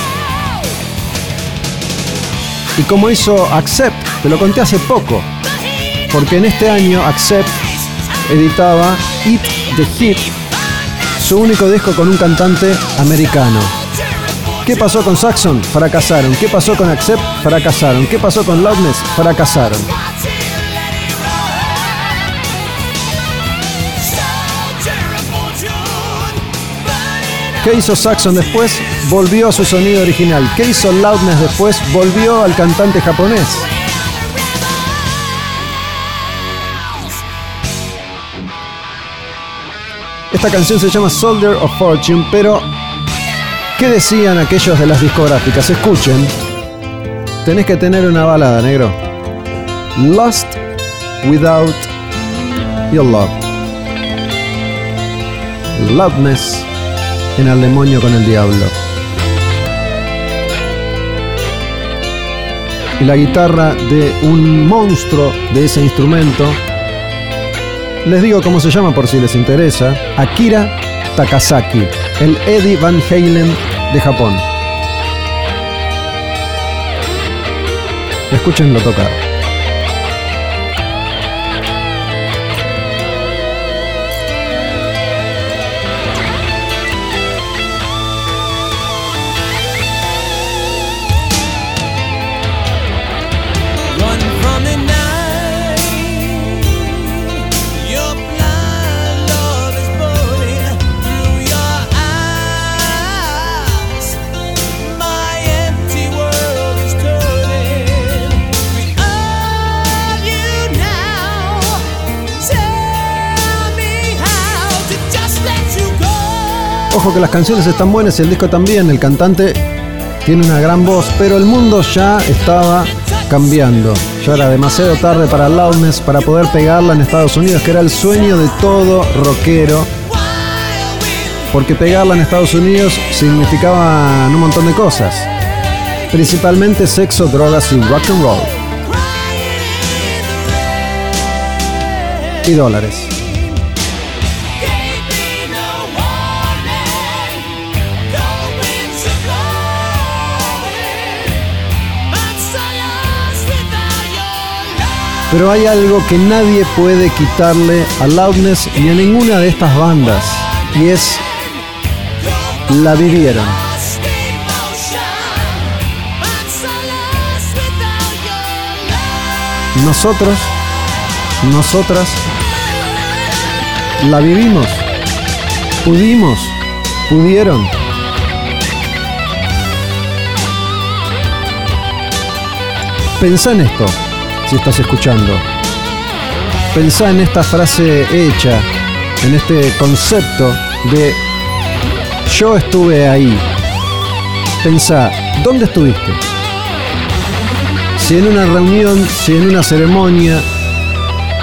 Y como hizo Accept, te lo conté hace poco. Porque en este año Accept editaba It the Hit, su único disco con un cantante americano. ¿Qué pasó con Saxon? Fracasaron. ¿Qué pasó con Accept? Fracasaron. ¿Qué pasó con Loudness? Fracasaron. ¿Qué hizo Saxon después? Volvió a su sonido original. ¿Qué hizo Loudness después? Volvió al cantante japonés. Esta canción se llama Soldier of Fortune, pero ¿qué decían aquellos de las discográficas? Escuchen. Tenés que tener una balada, negro. Lost without your love. Loudness en el demonio con el diablo. Y la guitarra de un monstruo de ese instrumento les digo cómo se llama por si les interesa. Akira Takasaki, el Eddie Van Halen de Japón. Escúchenlo tocar. Ojo que las canciones están buenas y el disco también. El cantante tiene una gran voz, pero el mundo ya estaba cambiando. Ya era demasiado tarde para Loudness para poder pegarla en Estados Unidos, que era el sueño de todo rockero. Porque pegarla en Estados Unidos significaba un montón de cosas. Principalmente sexo, drogas y rock and roll. Y dólares. Pero hay algo que nadie puede quitarle a Loudness ni a ninguna de estas bandas. Y es la vivieron. nosotros, nosotras, la vivimos, pudimos, pudieron. Pensá en esto, si estás escuchando. Pensá en esta frase hecha, en este concepto de yo estuve ahí. Pensá, ¿dónde estuviste? Si en una reunión, si en una ceremonia,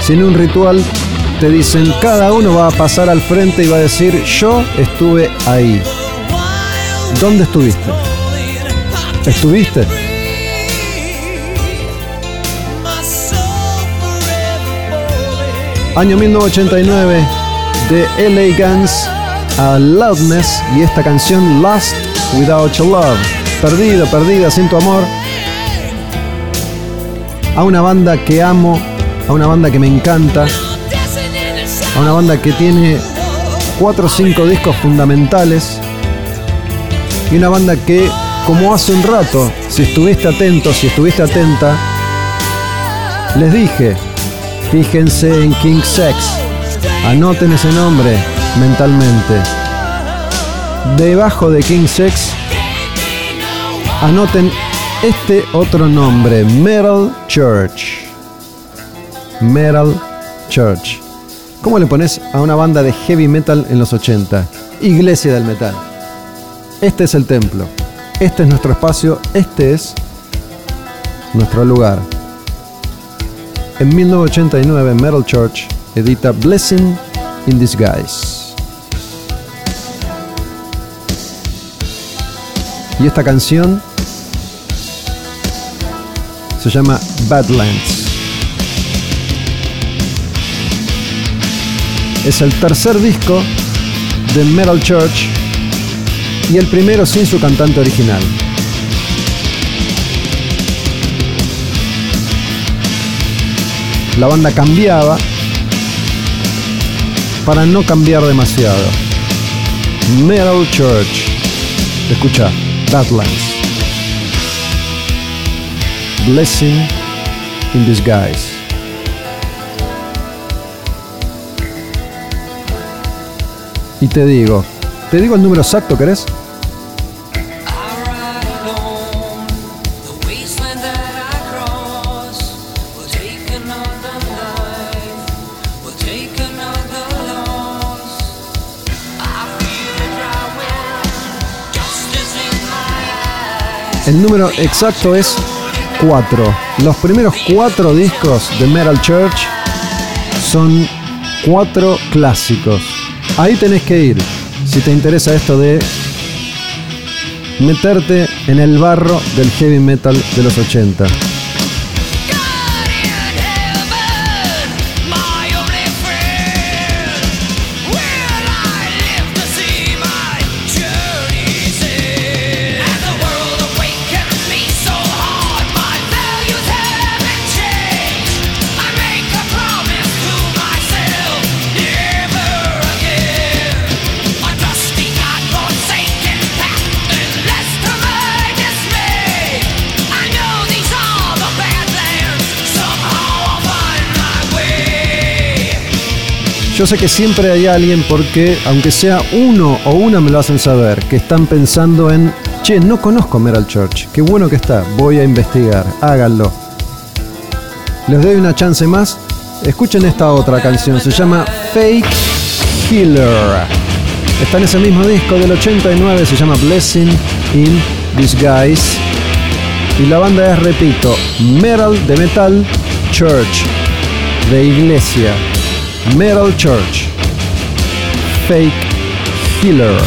si en un ritual te dicen cada uno va a pasar al frente y va a decir yo estuve ahí. ¿Dónde estuviste? ¿Estuviste? Año 1989 de LA Guns a Loudness y esta canción Lost Without Your Love. Perdido, perdida sin tu amor. A una banda que amo, a una banda que me encanta, a una banda que tiene cuatro o cinco discos fundamentales y una banda que, como hace un rato, si estuviste atento, si estuviste atenta, les dije, fíjense en King Sex, anoten ese nombre mentalmente. Debajo de King Sex, anoten este otro nombre, Metal Church. Metal Church. ¿Cómo le pones a una banda de heavy metal en los 80? Iglesia del metal. Este es el templo. Este es nuestro espacio. Este es nuestro lugar. En 1989, Metal Church edita Blessing in Disguise. Y esta canción se llama Badlands. Es el tercer disco de Metal Church y el primero sin su cantante original. La banda cambiaba para no cambiar demasiado. Metal Church. Escucha, Badlands. Blessing in Disguise. Y te digo, te digo el número exacto, ¿querés? El número exacto es 4. Los primeros cuatro discos de Metal Church son cuatro clásicos. Ahí tenés que ir si te interesa esto de meterte en el barro del heavy metal de los 80. Yo sé que siempre hay alguien porque, aunque sea uno o una me lo hacen saber, que están pensando en, che, no conozco Metal Church, qué bueno que está, voy a investigar, háganlo. Les doy una chance más, escuchen esta otra canción, se llama Fake Killer. Está en ese mismo disco del 89, se llama Blessing in Disguise. Y la banda es, repito, Metal de Metal Church, de iglesia. Metal Church. Fake Killer.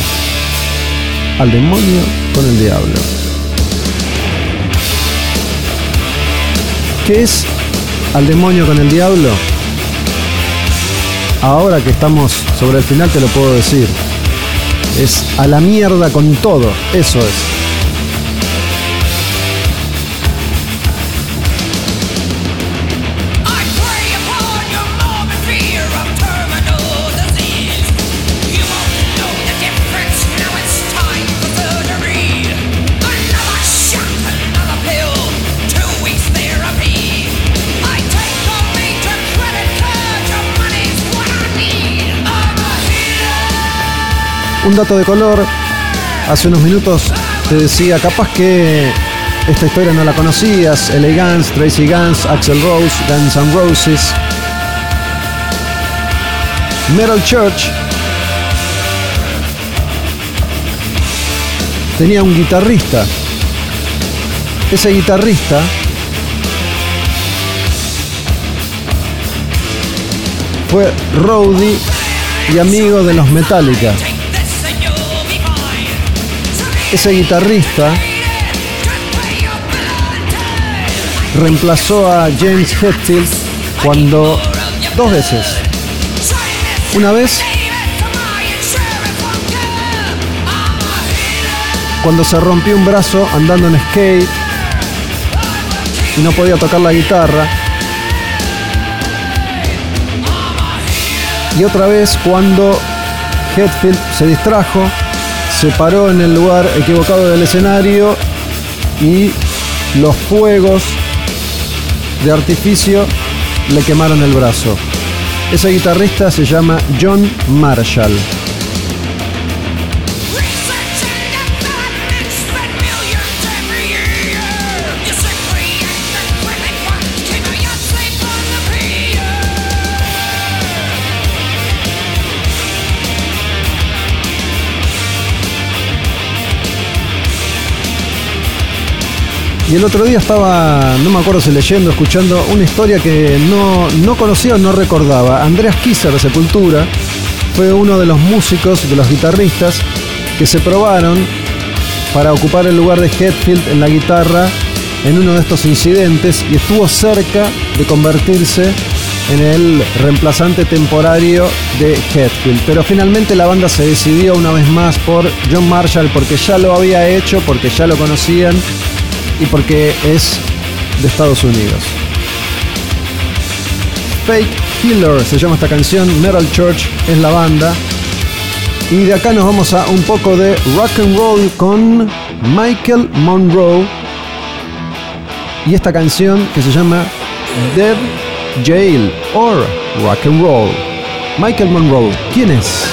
Al demonio con el diablo. ¿Qué es al demonio con el diablo? Ahora que estamos sobre el final te lo puedo decir. Es a la mierda con todo. Eso es. Dato de color, hace unos minutos te decía, capaz que esta historia no la conocías, L.A. Tracy Guns, Axel Rose, Guns N' Roses. Metal Church tenía un guitarrista. Ese guitarrista fue Rowdy y amigo de los Metallica. Ese guitarrista reemplazó a James Hetfield cuando dos veces. Una vez cuando se rompió un brazo andando en skate y no podía tocar la guitarra. Y otra vez cuando Hetfield se distrajo, se paró en el lugar equivocado del escenario y los fuegos de artificio le quemaron el brazo. Ese guitarrista se llama John Marshall. Y el otro día estaba, no me acuerdo si leyendo, escuchando una historia que no, no conocía o no recordaba. Andreas Kisser de Sepultura fue uno de los músicos, de los guitarristas, que se probaron para ocupar el lugar de Hetfield en la guitarra en uno de estos incidentes y estuvo cerca de convertirse en el reemplazante temporario de Hetfield. Pero finalmente la banda se decidió una vez más por John Marshall porque ya lo había hecho, porque ya lo conocían y porque es de Estados Unidos. Fake Killer se llama esta canción, Metal Church es la banda. Y de acá nos vamos a un poco de rock and roll con Michael Monroe y esta canción que se llama Dead Jail or Rock and Roll. Michael Monroe, ¿quién es?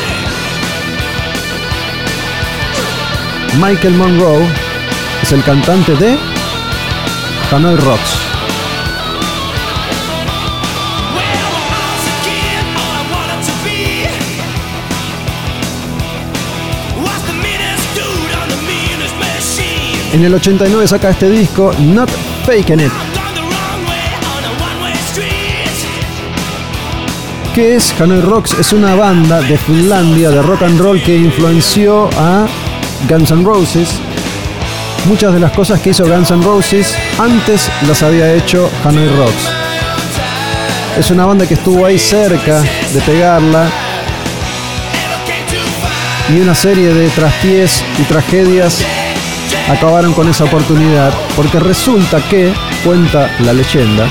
Michael Monroe es el cantante de Hanoi Rocks. En el 89 saca este disco, Not Faking It. ¿Qué es Hanoi Rocks? Es una banda de Finlandia de rock and roll que influenció a Guns N' Roses. Muchas de las cosas que hizo Guns N' Roses antes las había hecho Hanoi Rocks. Es una banda que estuvo ahí cerca de pegarla y una serie de traspiés y tragedias acabaron con esa oportunidad porque resulta que, cuenta la leyenda,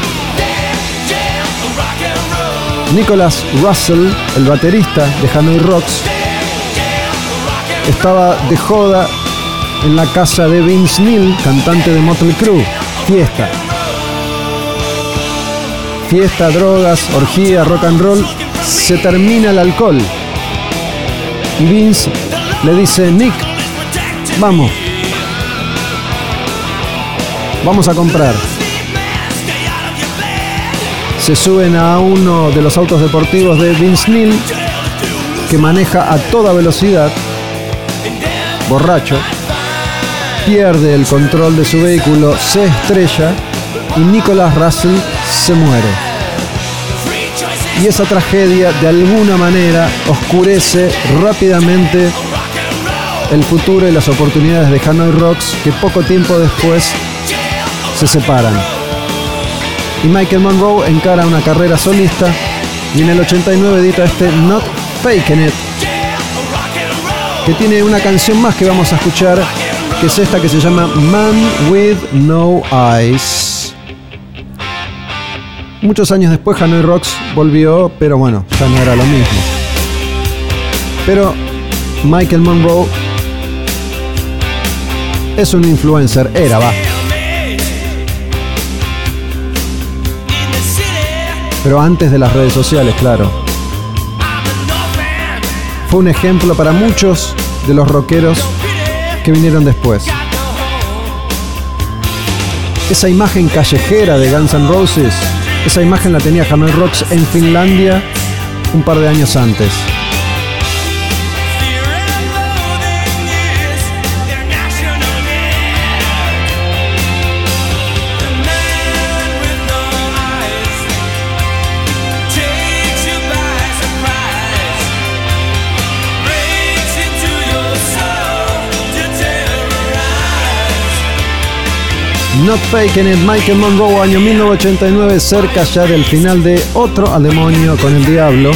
Nicholas Russell, el baterista de Hanoi Rocks, estaba de joda en la casa de Vince Neil, cantante de Motley Crue. Fiesta. Fiesta, drogas, orgía, rock and roll. Se termina el alcohol. Y Vince le dice, Nick, vamos. Vamos a comprar. Se suben a uno de los autos deportivos de Vince Neil, que maneja a toda velocidad, borracho, pierde el control de su vehículo, se estrella y Nicholas Russell se muere. Y esa tragedia de alguna manera oscurece rápidamente el futuro y las oportunidades de Hanoi Rocks que poco tiempo después se separan. Y Michael Monroe encara una carrera solista y en el 89 edita este Not Faking It, que tiene una canción más que vamos a escuchar, que es esta que se llama Man with No Eyes. Muchos años después Hanoi Rocks volvió, pero bueno, ya no era lo mismo. Pero Michael Monroe es un influencer, era, va. Pero antes de las redes sociales, claro. Fue un ejemplo para muchos de los rockeros que vinieron después. Esa imagen callejera de Guns N' Roses, esa imagen la tenía Hammer Rocks en Finlandia un par de años antes. Not Faking It, Michael Monroe, año 1989, cerca ya del final de Otro al demonio con el diablo.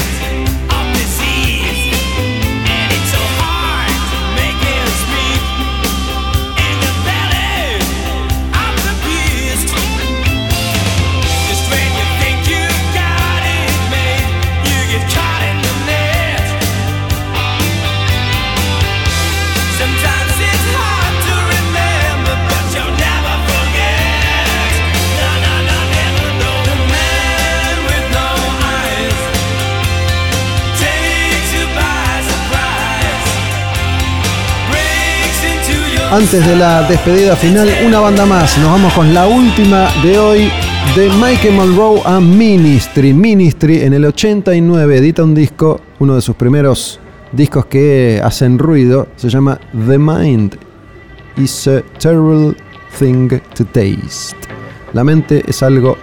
Antes de la despedida final, una banda más. Nos vamos con la última de hoy de Michael Monroe a Ministry. Ministry en el 89 edita un disco, uno de sus primeros discos que hacen ruido. Se llama The Mind is a Terrible Thing to Taste. La mente es algo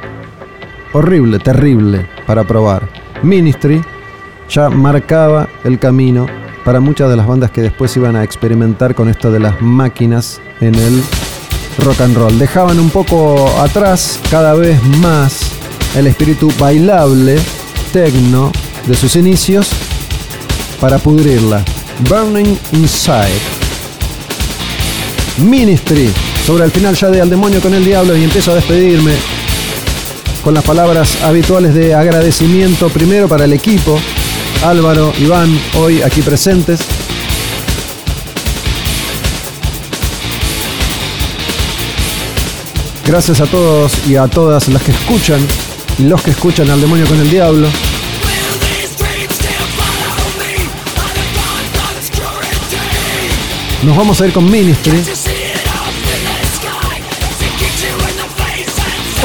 horrible, terrible para probar. Ministry ya marcaba el camino para muchas de las bandas que después iban a experimentar con esto de las máquinas en el rock and roll. Dejaban un poco atrás cada vez más el espíritu bailable, tecno de sus inicios para pudrirla. Burning Inside. Ministry. Sobre el final ya de Al Demonio con el Diablo y empiezo a despedirme con las palabras habituales de agradecimiento primero para el equipo, Álvaro, Iván, hoy aquí presentes. Gracias a todos y a todas las que escuchan los que escuchan al demonio con el diablo. Nos vamos a ir con Ministry.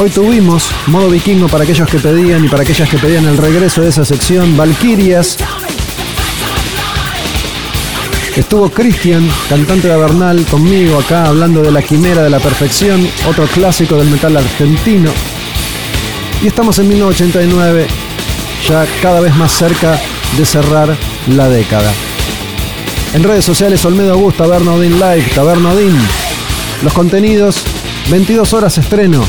Hoy tuvimos modo vikingo para aquellos que pedían y para aquellas que pedían el regreso de esa sección, Valkyrias. Estuvo Cristian, cantante de Bernal, conmigo acá hablando de la quimera de la perfección, otro clásico del metal argentino. Y estamos en 1989, ya cada vez más cerca de cerrar la década. En redes sociales Olmedo Augusto, Taberna Odin Live, Taberna. Los contenidos, 22 horas estreno.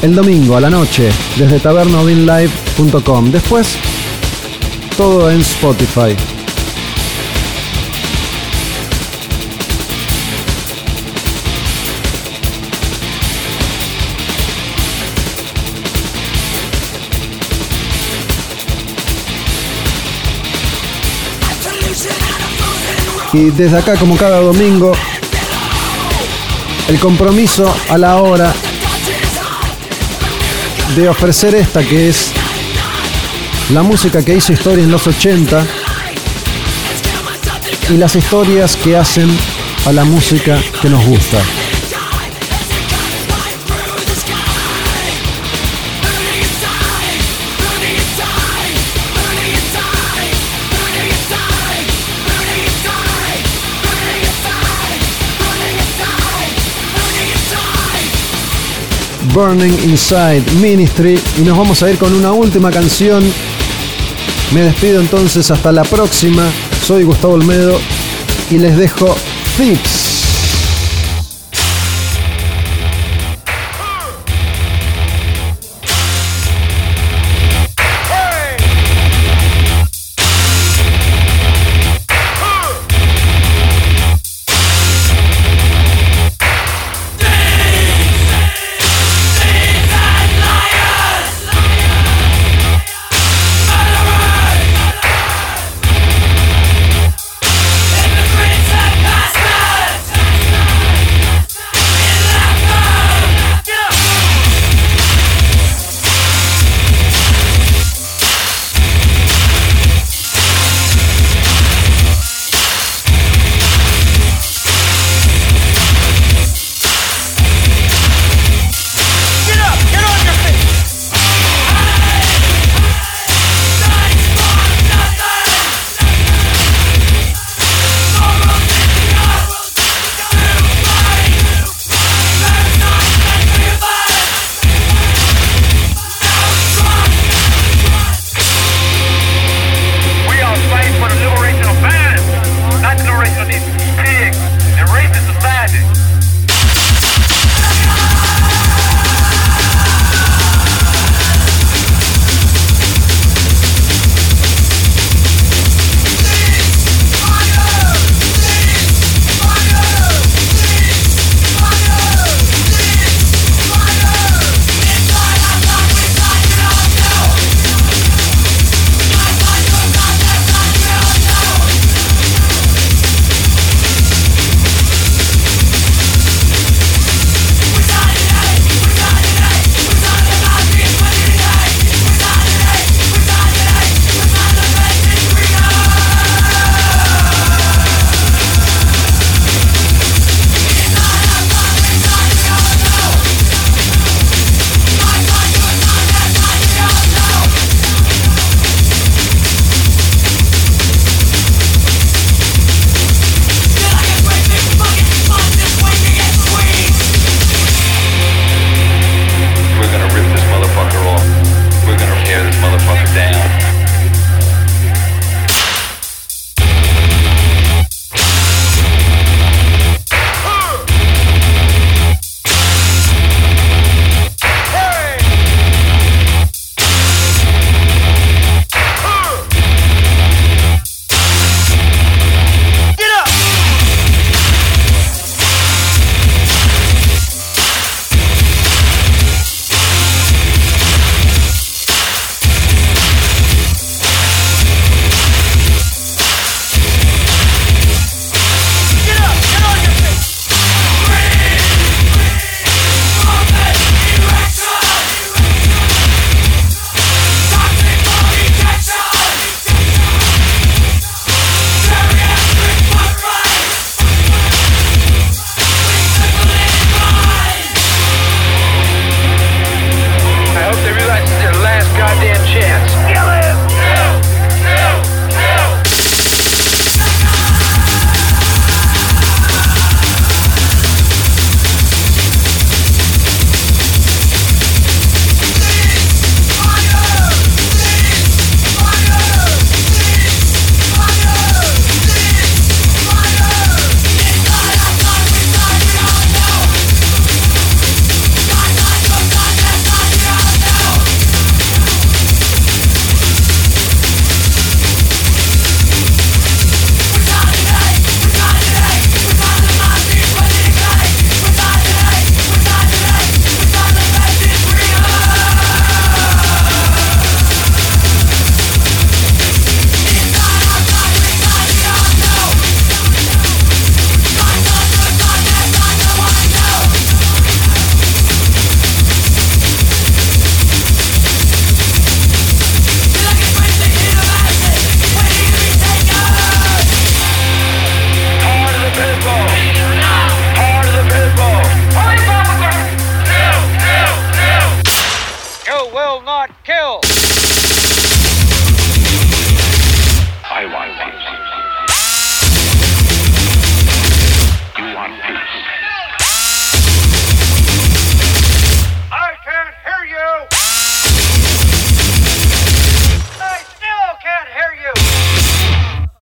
El domingo a la noche, desde tabernaodinlive.com. Después, todo en Spotify. Y desde acá, como cada domingo, el compromiso a la hora de ofrecer esta que es la música que hizo historia en los 80 y las historias que hacen a la música que nos gusta. Burning Inside Ministry y nos vamos a ir con una última canción. Me despido entonces hasta la próxima. Soy Gustavo Olmedo y les dejo Thieves